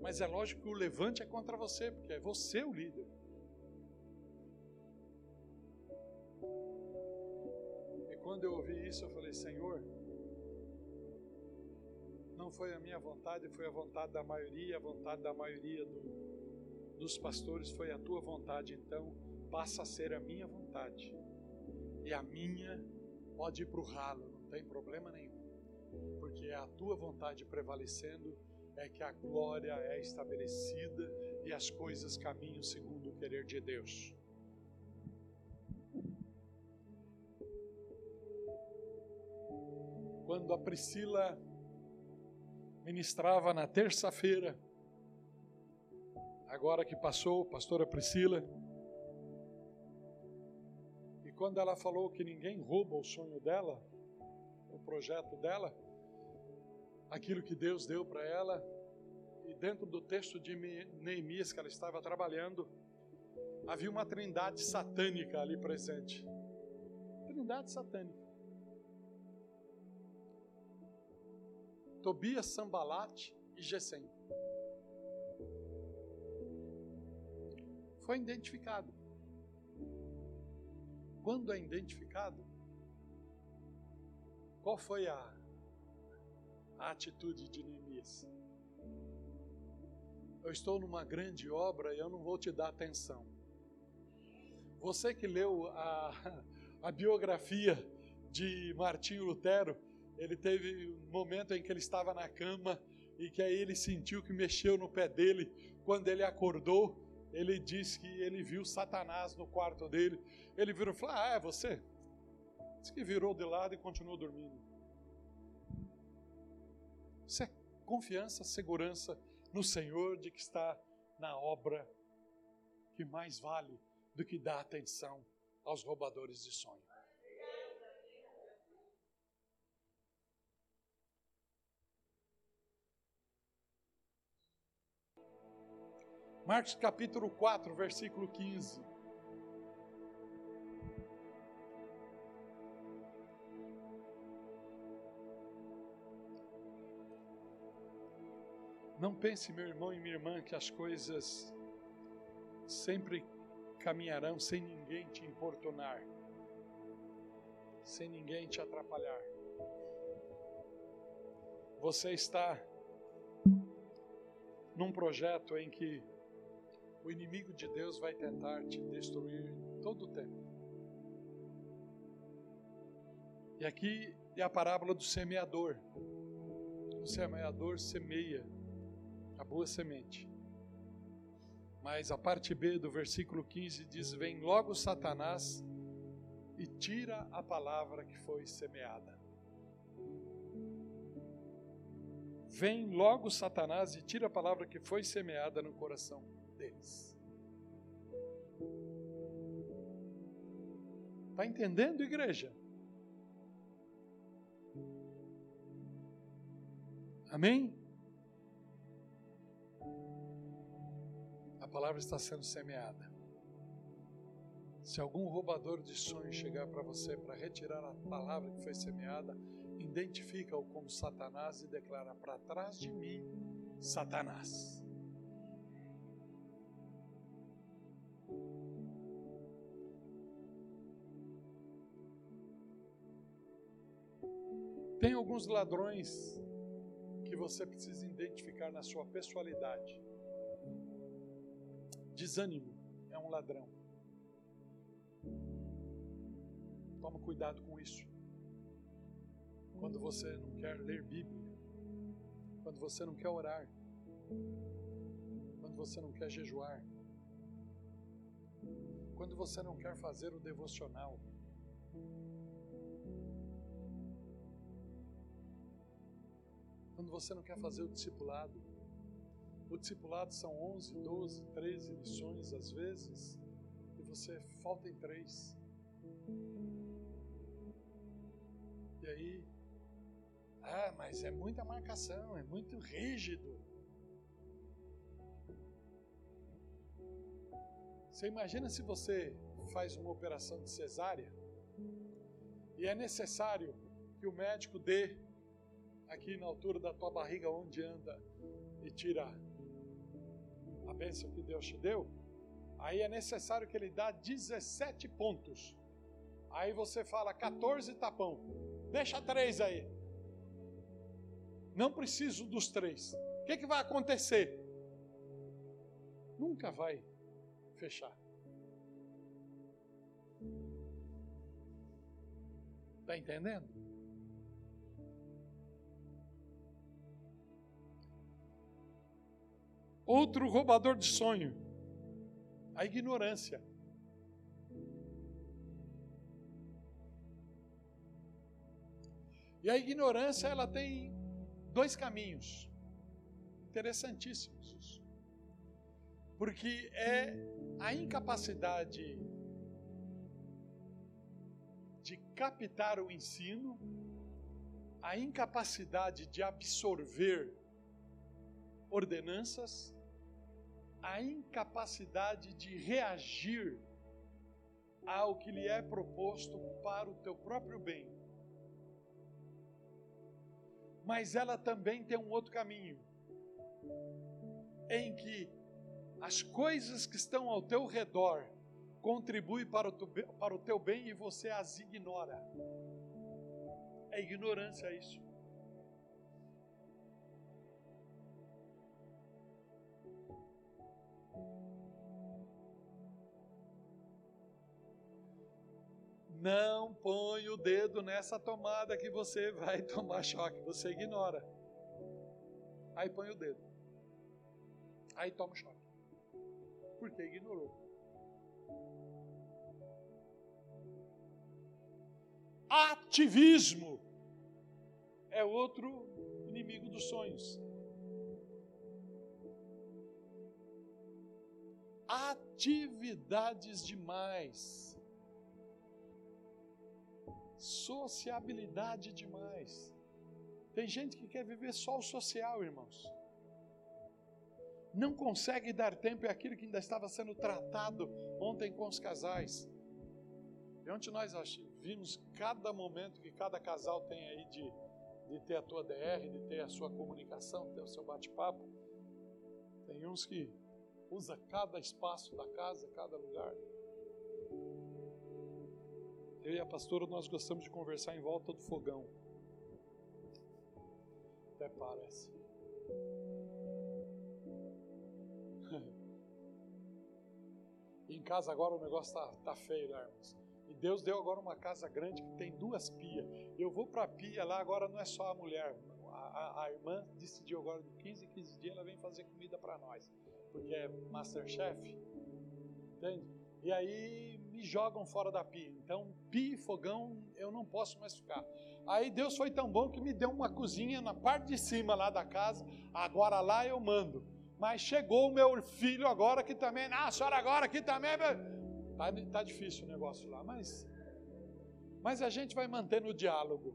Mas é lógico que o levante é contra você, porque é você o líder. Quando eu ouvi isso, eu falei: Senhor, não foi a minha vontade, foi a vontade da maioria, a vontade da maioria do, dos pastores foi a tua vontade, então passa a ser a minha vontade. E a minha pode ir para o ralo, não tem problema nenhum. Porque é a tua vontade prevalecendo, é que a glória é estabelecida e as coisas caminham segundo o querer de Deus. Quando a Priscila ministrava na terça-feira, agora que passou, pastora Priscila, quando ela falou que ninguém rouba o sonho dela, o projeto dela, aquilo que Deus deu para ela, e dentro do texto de Neemias que ela estava trabalhando, havia uma trindade satânica ali presente. Trindade satânica. Tobias, Sambalate e Gesem. Foi identificado quando é identificado, qual foi a, a atitude de Neemias? Eu estou numa grande obra e eu não vou te dar atenção. Você que leu a, a biografia de Martinho Lutero, ele teve um momento em que ele estava na cama e que aí ele sentiu que mexeu no pé dele. Quando ele acordou, ele disse que ele viu Satanás no quarto dele. Ele virou e falou: Ah, é você? Diz que virou de lado e continuou dormindo. Isso é confiança, segurança no Senhor de que está na obra que mais vale do que dar atenção aos roubadores de sonho. Marcos capítulo 4, versículo 15. Não pense, meu irmão e minha irmã, que as coisas sempre caminharão sem ninguém te importunar, sem ninguém te atrapalhar. Você está num projeto em que o inimigo de Deus vai tentar te destruir todo o tempo. E aqui é a parábola do semeador. O semeador semeia a boa semente. Mas a parte B do versículo 15 diz: Vem logo Satanás e tira a palavra que foi semeada. Vem logo Satanás e tira a palavra que foi semeada no coração deles. Está entendendo, igreja? Amém? A palavra está sendo semeada. Se algum roubador de sonhos chegar para você para retirar a palavra que foi semeada, identifica-o como Satanás e declara: para trás de mim, Satanás. Alguns ladrões que você precisa identificar na sua pessoalidade. Desânimo é um ladrão. Toma cuidado com isso. Quando você não quer ler Bíblia, quando você não quer orar, quando você não quer jejuar, quando você não quer fazer o devocional, quando você não quer fazer o discipulado. O discipulado são 11, 12, 13 lições às vezes, e você falta em três. E aí, ah, mas é muita marcação, é muito rígido. Você imagina se você faz uma operação de cesárea e é necessário que o médico dê aqui na altura da tua barriga onde anda e tira a bênção que Deus te deu, aí é necessário que ele dá 17 pontos. Aí você fala 14 tapão. Deixa três aí. Não preciso dos três. O que, que vai acontecer? Nunca vai fechar. Está entendendo? Outro roubador de sonho, a ignorância. E a ignorância, ela tem dois caminhos. Interessantíssimos. Porque é a incapacidade de captar o ensino, a incapacidade de absorver ordenanças, a incapacidade de reagir ao que lhe é proposto para o teu próprio bem. Mas ela também tem um outro caminho, em que as coisas que estão ao teu redor contribuem para o, teu, para o teu bem e você as ignora. É ignorância isso. Não põe o dedo nessa tomada que você vai tomar choque, você ignora. Aí põe o dedo. Aí toma choque. Porque ignorou. Ativismo é outro inimigo dos sonhos. Atividades demais. Sociabilidade demais. Tem gente que quer viver só o social, irmãos. Não consegue dar tempo, é aquilo que ainda estava sendo tratado ontem com os casais. E ontem nós vimos cada momento que cada casal tem aí de, de ter a tua DR, de ter a sua comunicação, ter o seu bate-papo. Tem uns que usa cada espaço da casa, cada lugar. Eu e a pastora nós gostamos de conversar em volta do fogão. Até parece. em casa agora o negócio tá, tá feio, né, irmãos? E Deus deu agora uma casa grande que tem duas pias. Eu vou para a pia lá, agora não é só a mulher. A, a, a, irmã decidiu agora de 15 em 15 dias ela vem fazer comida para nós. Porque é Masterchef. Entende? E aí me jogam fora da pia. Então, pia e fogão eu não posso mais ficar. Aí Deus foi tão bom que me deu uma cozinha na parte de cima lá da casa. Agora lá eu mando. Mas chegou o meu filho agora que também, ah, a senhora agora aqui também. Tá, tá difícil o negócio lá, mas, mas a gente vai mantendo o diálogo.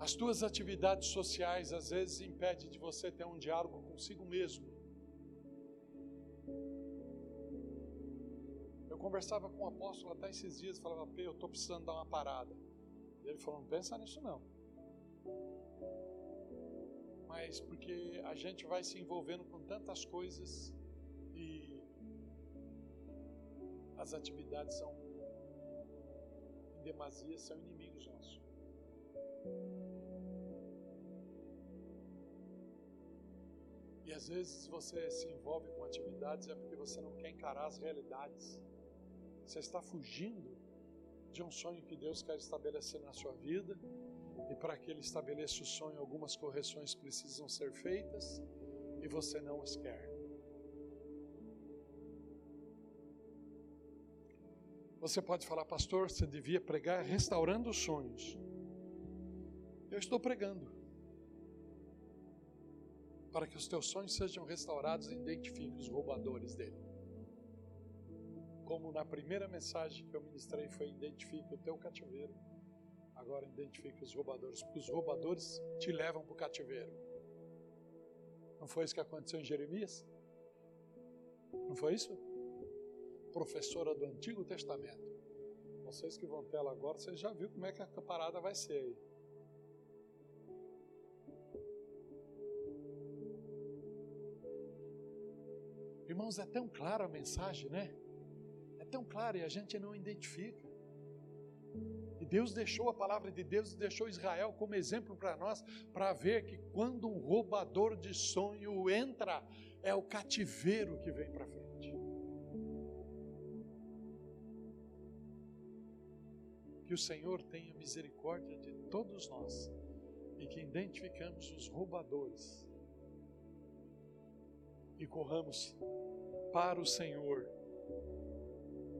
As tuas atividades sociais às vezes impedem de você ter um diálogo consigo mesmo. Conversava com o apóstolo até esses dias, falava, Pê, eu estou precisando dar uma parada. E ele falou, não pensa nisso não mas porque a gente vai se envolvendo com tantas coisas e as atividades são, em demasia, são inimigos nossos. E às vezes você se envolve com atividades é porque você não quer encarar as realidades. Você está fugindo de um sonho que Deus quer estabelecer na sua vida e para que ele estabeleça o sonho, algumas correções precisam ser feitas e você não as quer. Você pode falar, pastor, você devia pregar restaurando os sonhos. Eu estou pregando. Para que os teus sonhos sejam restaurados, identifique os roubadores dele. Como na primeira mensagem que eu ministrei foi identifique o teu cativeiro Agora identifique os roubadores, porque os roubadores te levam para o cativeiro. Não foi isso que aconteceu em Jeremias? Não foi isso? Professora do Antigo Testamento. Vocês que vão tela agora, vocês já viram como é que a parada vai ser aí. Irmãos, é tão clara a mensagem, né? Tão clara e a gente não identifica. Deus deixou a palavra de Deus, deixou Israel como exemplo para nós, para ver que quando um roubador de sonho entra, é o cativeiro que vem para frente. Que o Senhor tenha misericórdia de todos nós e que identificamos os roubadores e corramos para o Senhor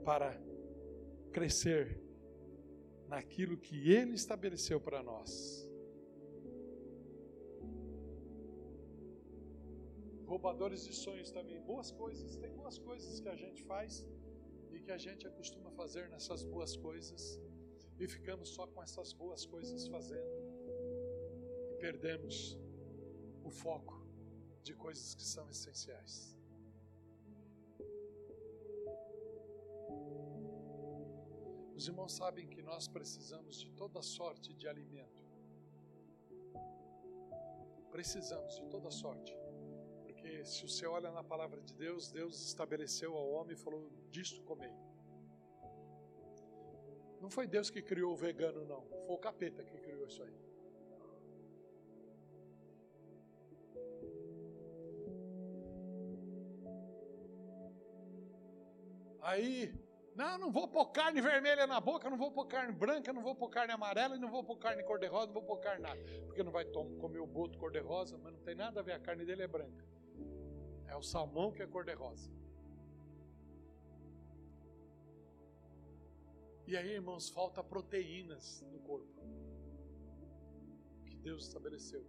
para crescer naquilo que Ele estabeleceu para nós. Roubadores de sonhos também, boas coisas, tem boas coisas que a gente faz e que a gente acostuma fazer nessas boas coisas e ficamos só com essas boas coisas fazendo e perdemos o foco de coisas que são essenciais. Os irmãos sabem que nós precisamos de toda sorte de alimento. Precisamos de toda sorte. Porque se você olha na palavra de Deus, Deus estabeleceu ao homem e falou: disto comei. Não foi Deus que criou o vegano, não. Foi o capeta que criou isso aí. Aí não, não vou pôr carne vermelha na boca, não vou pôr carne branca, não vou pôr carne amarela não vou pôr carne cor-de-rosa, não vou pôr carne nada. Porque não vai comer o boto cor-de-rosa, mas não tem nada a ver, a carne dele é branca. É o salmão que é cor-de-rosa. E aí, irmãos, falta proteínas no corpo que Deus estabeleceu.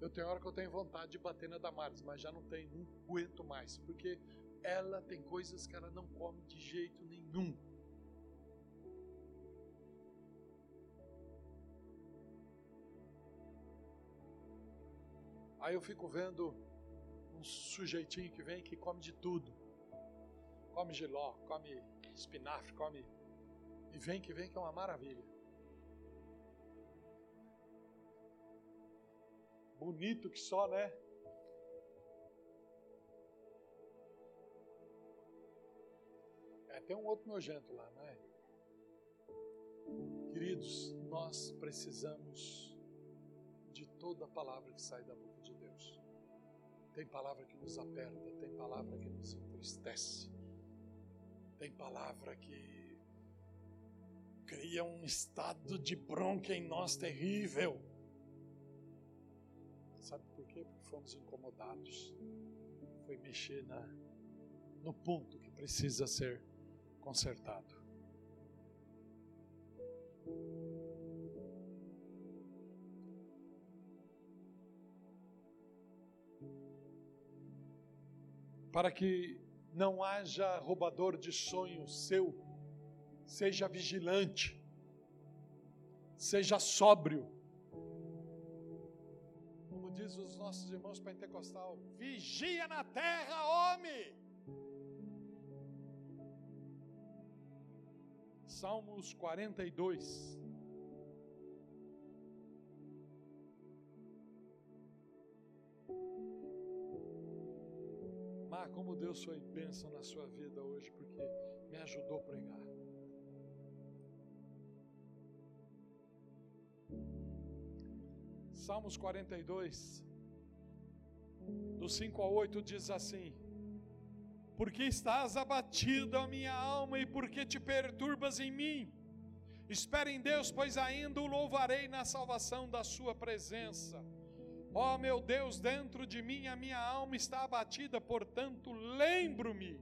Eu tenho hora que eu tenho vontade de bater na Damares, mas já não tenho, não aguento mais, porque ela tem coisas que ela não come de jeito nenhum. Aí eu fico vendo um sujeitinho que vem que come de tudo. Come giló, come espinafre, come. E vem que vem que é uma maravilha. Bonito que só, né? Tem um outro nojento lá, né? Queridos, nós precisamos de toda palavra que sai da boca de Deus. Tem palavra que nos aperta, tem palavra que nos entristece, tem palavra que cria um estado de bronca em nós terrível. Sabe por quê? Porque fomos incomodados. Foi mexer na, no ponto que precisa ser consertado. Para que não haja roubador de sonhos seu, seja vigilante, seja sóbrio diz os nossos irmãos pentecostal: vigia na terra, homem. Salmos 42. Mas como Deus foi bênção na sua vida hoje, porque me ajudou a pregar. Salmos 42, do 5 a 8, diz assim: Porque estás abatida, a minha alma, e porque te perturbas em mim? Espere em Deus, pois ainda o louvarei na salvação da Sua presença. Ó oh, meu Deus, dentro de mim a minha alma está abatida, portanto, lembro-me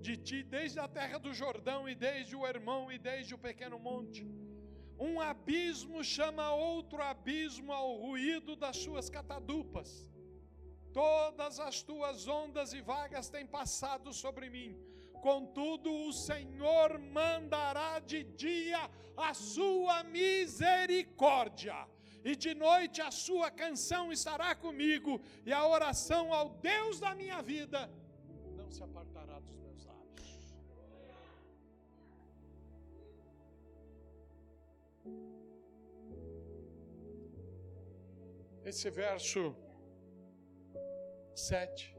de ti desde a terra do Jordão e desde o Hermão e desde o pequeno monte. Um abismo chama outro abismo ao ruído das suas catadupas. Todas as tuas ondas e vagas têm passado sobre mim. Contudo, o Senhor mandará de dia a sua misericórdia, e de noite a sua canção estará comigo, e a oração ao Deus da minha vida não se apartará dos Esse verso 7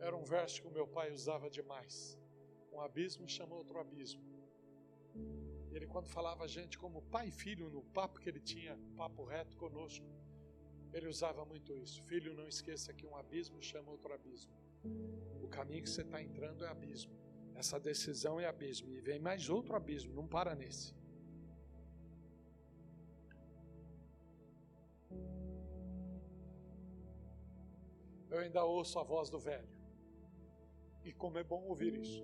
era um verso que o meu pai usava demais. Um abismo chama outro abismo. Ele, quando falava a gente como pai e filho, no papo que ele tinha, papo reto conosco, ele usava muito isso. Filho, não esqueça que um abismo chama outro abismo. O caminho que você está entrando é abismo. Essa decisão é abismo. E vem mais outro abismo, não para nesse. Eu ainda ouço a voz do velho. E como é bom ouvir isso.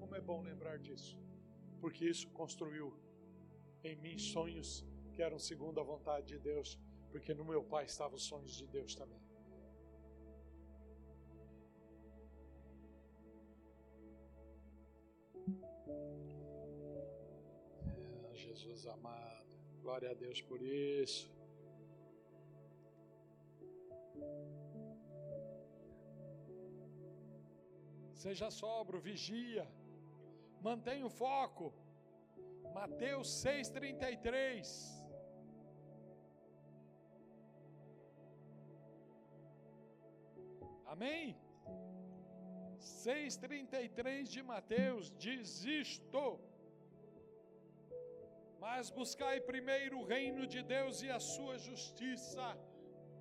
Como é bom lembrar disso. Porque isso construiu em mim sonhos que eram segundo a vontade de Deus, porque no meu pai estavam os sonhos de Deus também. É, Jesus amado, glória a Deus por isso. Seja sóbrio, vigia, mantenha o foco. Mateus 6,33. Amém? 6,33 de Mateus diz isto. Mas buscai primeiro o reino de Deus e a sua justiça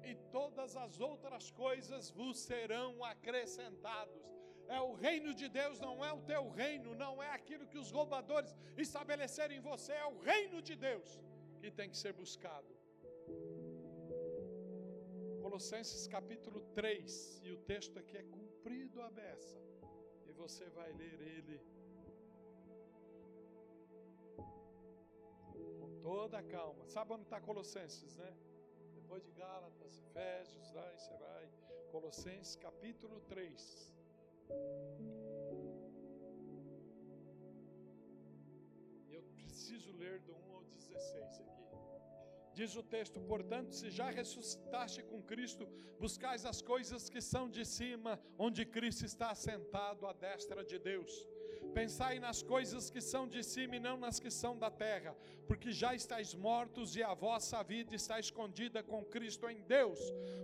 e todas as outras coisas vos serão acrescentados. É o reino de Deus, não é o teu reino, não é aquilo que os roubadores estabeleceram em você, é o reino de Deus que tem que ser buscado. Colossenses capítulo 3, e o texto aqui é com comprido a beça, e você vai ler ele com toda a calma. Sabe onde está Colossenses, né? Depois de Gálatas, Efésios, lá você vai. Colossenses capítulo 3. Eu preciso ler do 1 ao 16 aqui. Diz o texto, portanto, se já ressuscitaste com Cristo, buscais as coisas que são de cima, onde Cristo está assentado à destra de Deus. Pensai nas coisas que são de cima e não nas que são da terra, porque já estáis mortos e a vossa vida está escondida com Cristo em Deus.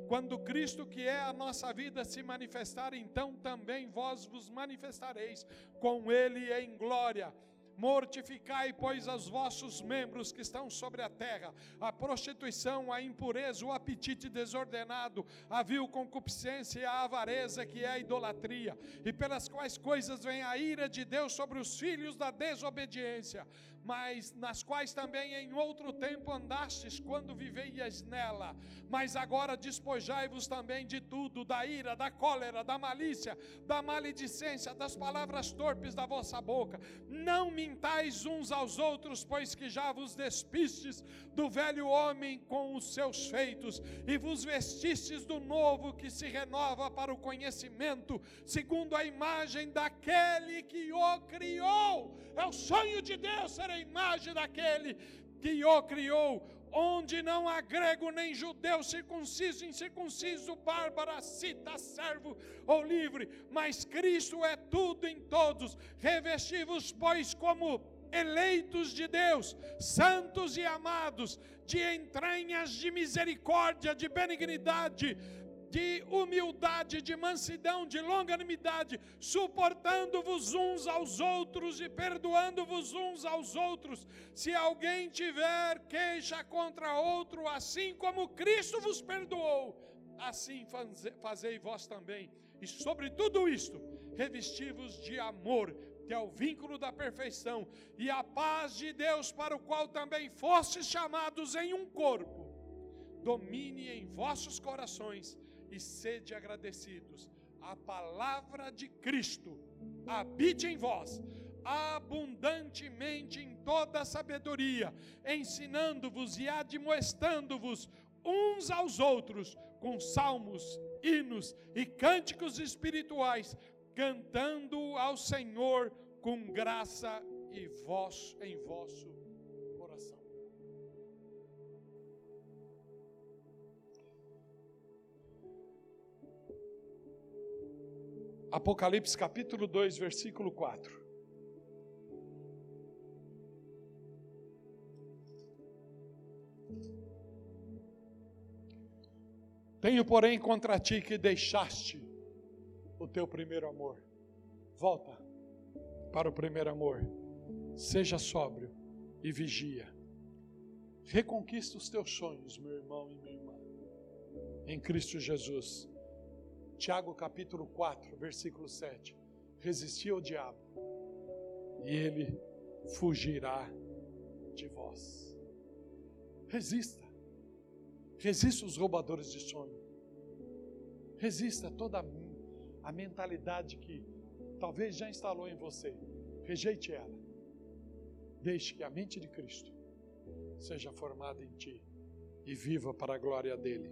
Quando Cristo, que é a nossa vida, se manifestar, então também vós vos manifestareis com Ele em glória. Mortificai, pois, os vossos membros que estão sobre a terra, a prostituição, a impureza, o apetite desordenado, a vil concupiscência e a avareza, que é a idolatria, e pelas quais coisas vem a ira de Deus sobre os filhos da desobediência, mas nas quais também em outro tempo andastes quando viveias nela. Mas agora despojai-vos também de tudo, da ira, da cólera, da malícia, da maledicência, das palavras torpes da vossa boca. Não mintais uns aos outros, pois que já vos despistes do velho homem com os seus feitos e vos vestistes do novo que se renova para o conhecimento, segundo a imagem daquele que o criou. É o sonho de Deus ser a imagem daquele que o criou, onde não há grego nem judeu, circunciso, incircunciso, bárbaro, cita, servo ou livre, mas Cristo é tudo em todos. Revestivos, pois, como eleitos de Deus, santos e amados, de entranhas de misericórdia, de benignidade, de humildade, de mansidão, de longanimidade, suportando-vos uns aos outros e perdoando-vos uns aos outros. Se alguém tiver queixa contra outro, assim como Cristo vos perdoou, assim fazei vós também. E sobre tudo isto, revesti-vos de amor, que é o vínculo da perfeição, e a paz de Deus, para o qual também fostes chamados em um corpo, domine em vossos corações e sede agradecidos. A palavra de Cristo habite em vós abundantemente em toda sabedoria, ensinando-vos e admoestando-vos uns aos outros com salmos, hinos e cânticos espirituais, cantando ao Senhor com graça e voz em vosso Apocalipse capítulo 2, versículo 4. Tenho, porém, contra ti que deixaste o teu primeiro amor. Volta para o primeiro amor. Seja sóbrio e vigia. Reconquista os teus sonhos, meu irmão e minha irmã, em Cristo Jesus Tiago capítulo 4, versículo 7. Resistir ao diabo, e ele fugirá de vós. Resista. Resista os roubadores de sonho. Resista toda a mentalidade que talvez já instalou em você. Rejeite ela. Deixe que a mente de Cristo seja formada em ti e viva para a glória dele.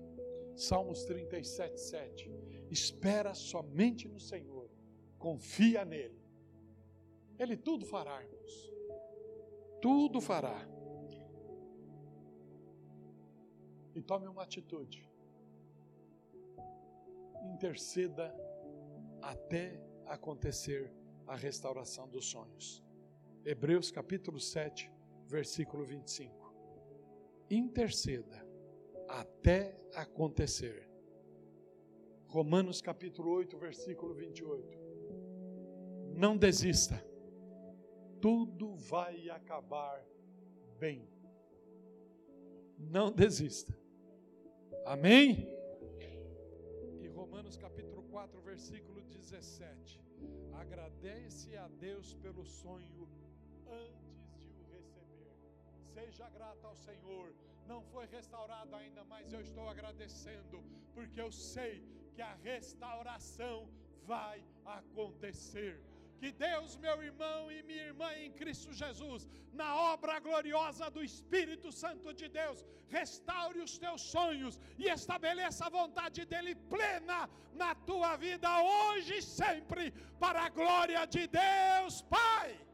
Salmos 37, 7. Espera somente no Senhor, confia nele. Ele tudo fará, irmãos. Tudo fará. E tome uma atitude. Interceda até acontecer a restauração dos sonhos. Hebreus capítulo 7, versículo 25. Interceda até acontecer. Romanos capítulo 8, versículo 28. Não desista, tudo vai acabar bem. Não desista. Amém? E Romanos capítulo 4, versículo 17. Agradece a Deus pelo sonho antes de o receber. Seja grato ao Senhor não foi restaurado ainda, mas eu estou agradecendo, porque eu sei que a restauração vai acontecer. Que Deus, meu irmão e minha irmã em Cristo Jesus, na obra gloriosa do Espírito Santo de Deus, restaure os teus sonhos e estabeleça a vontade dEle plena na tua vida, hoje e sempre, para a glória de Deus, Pai.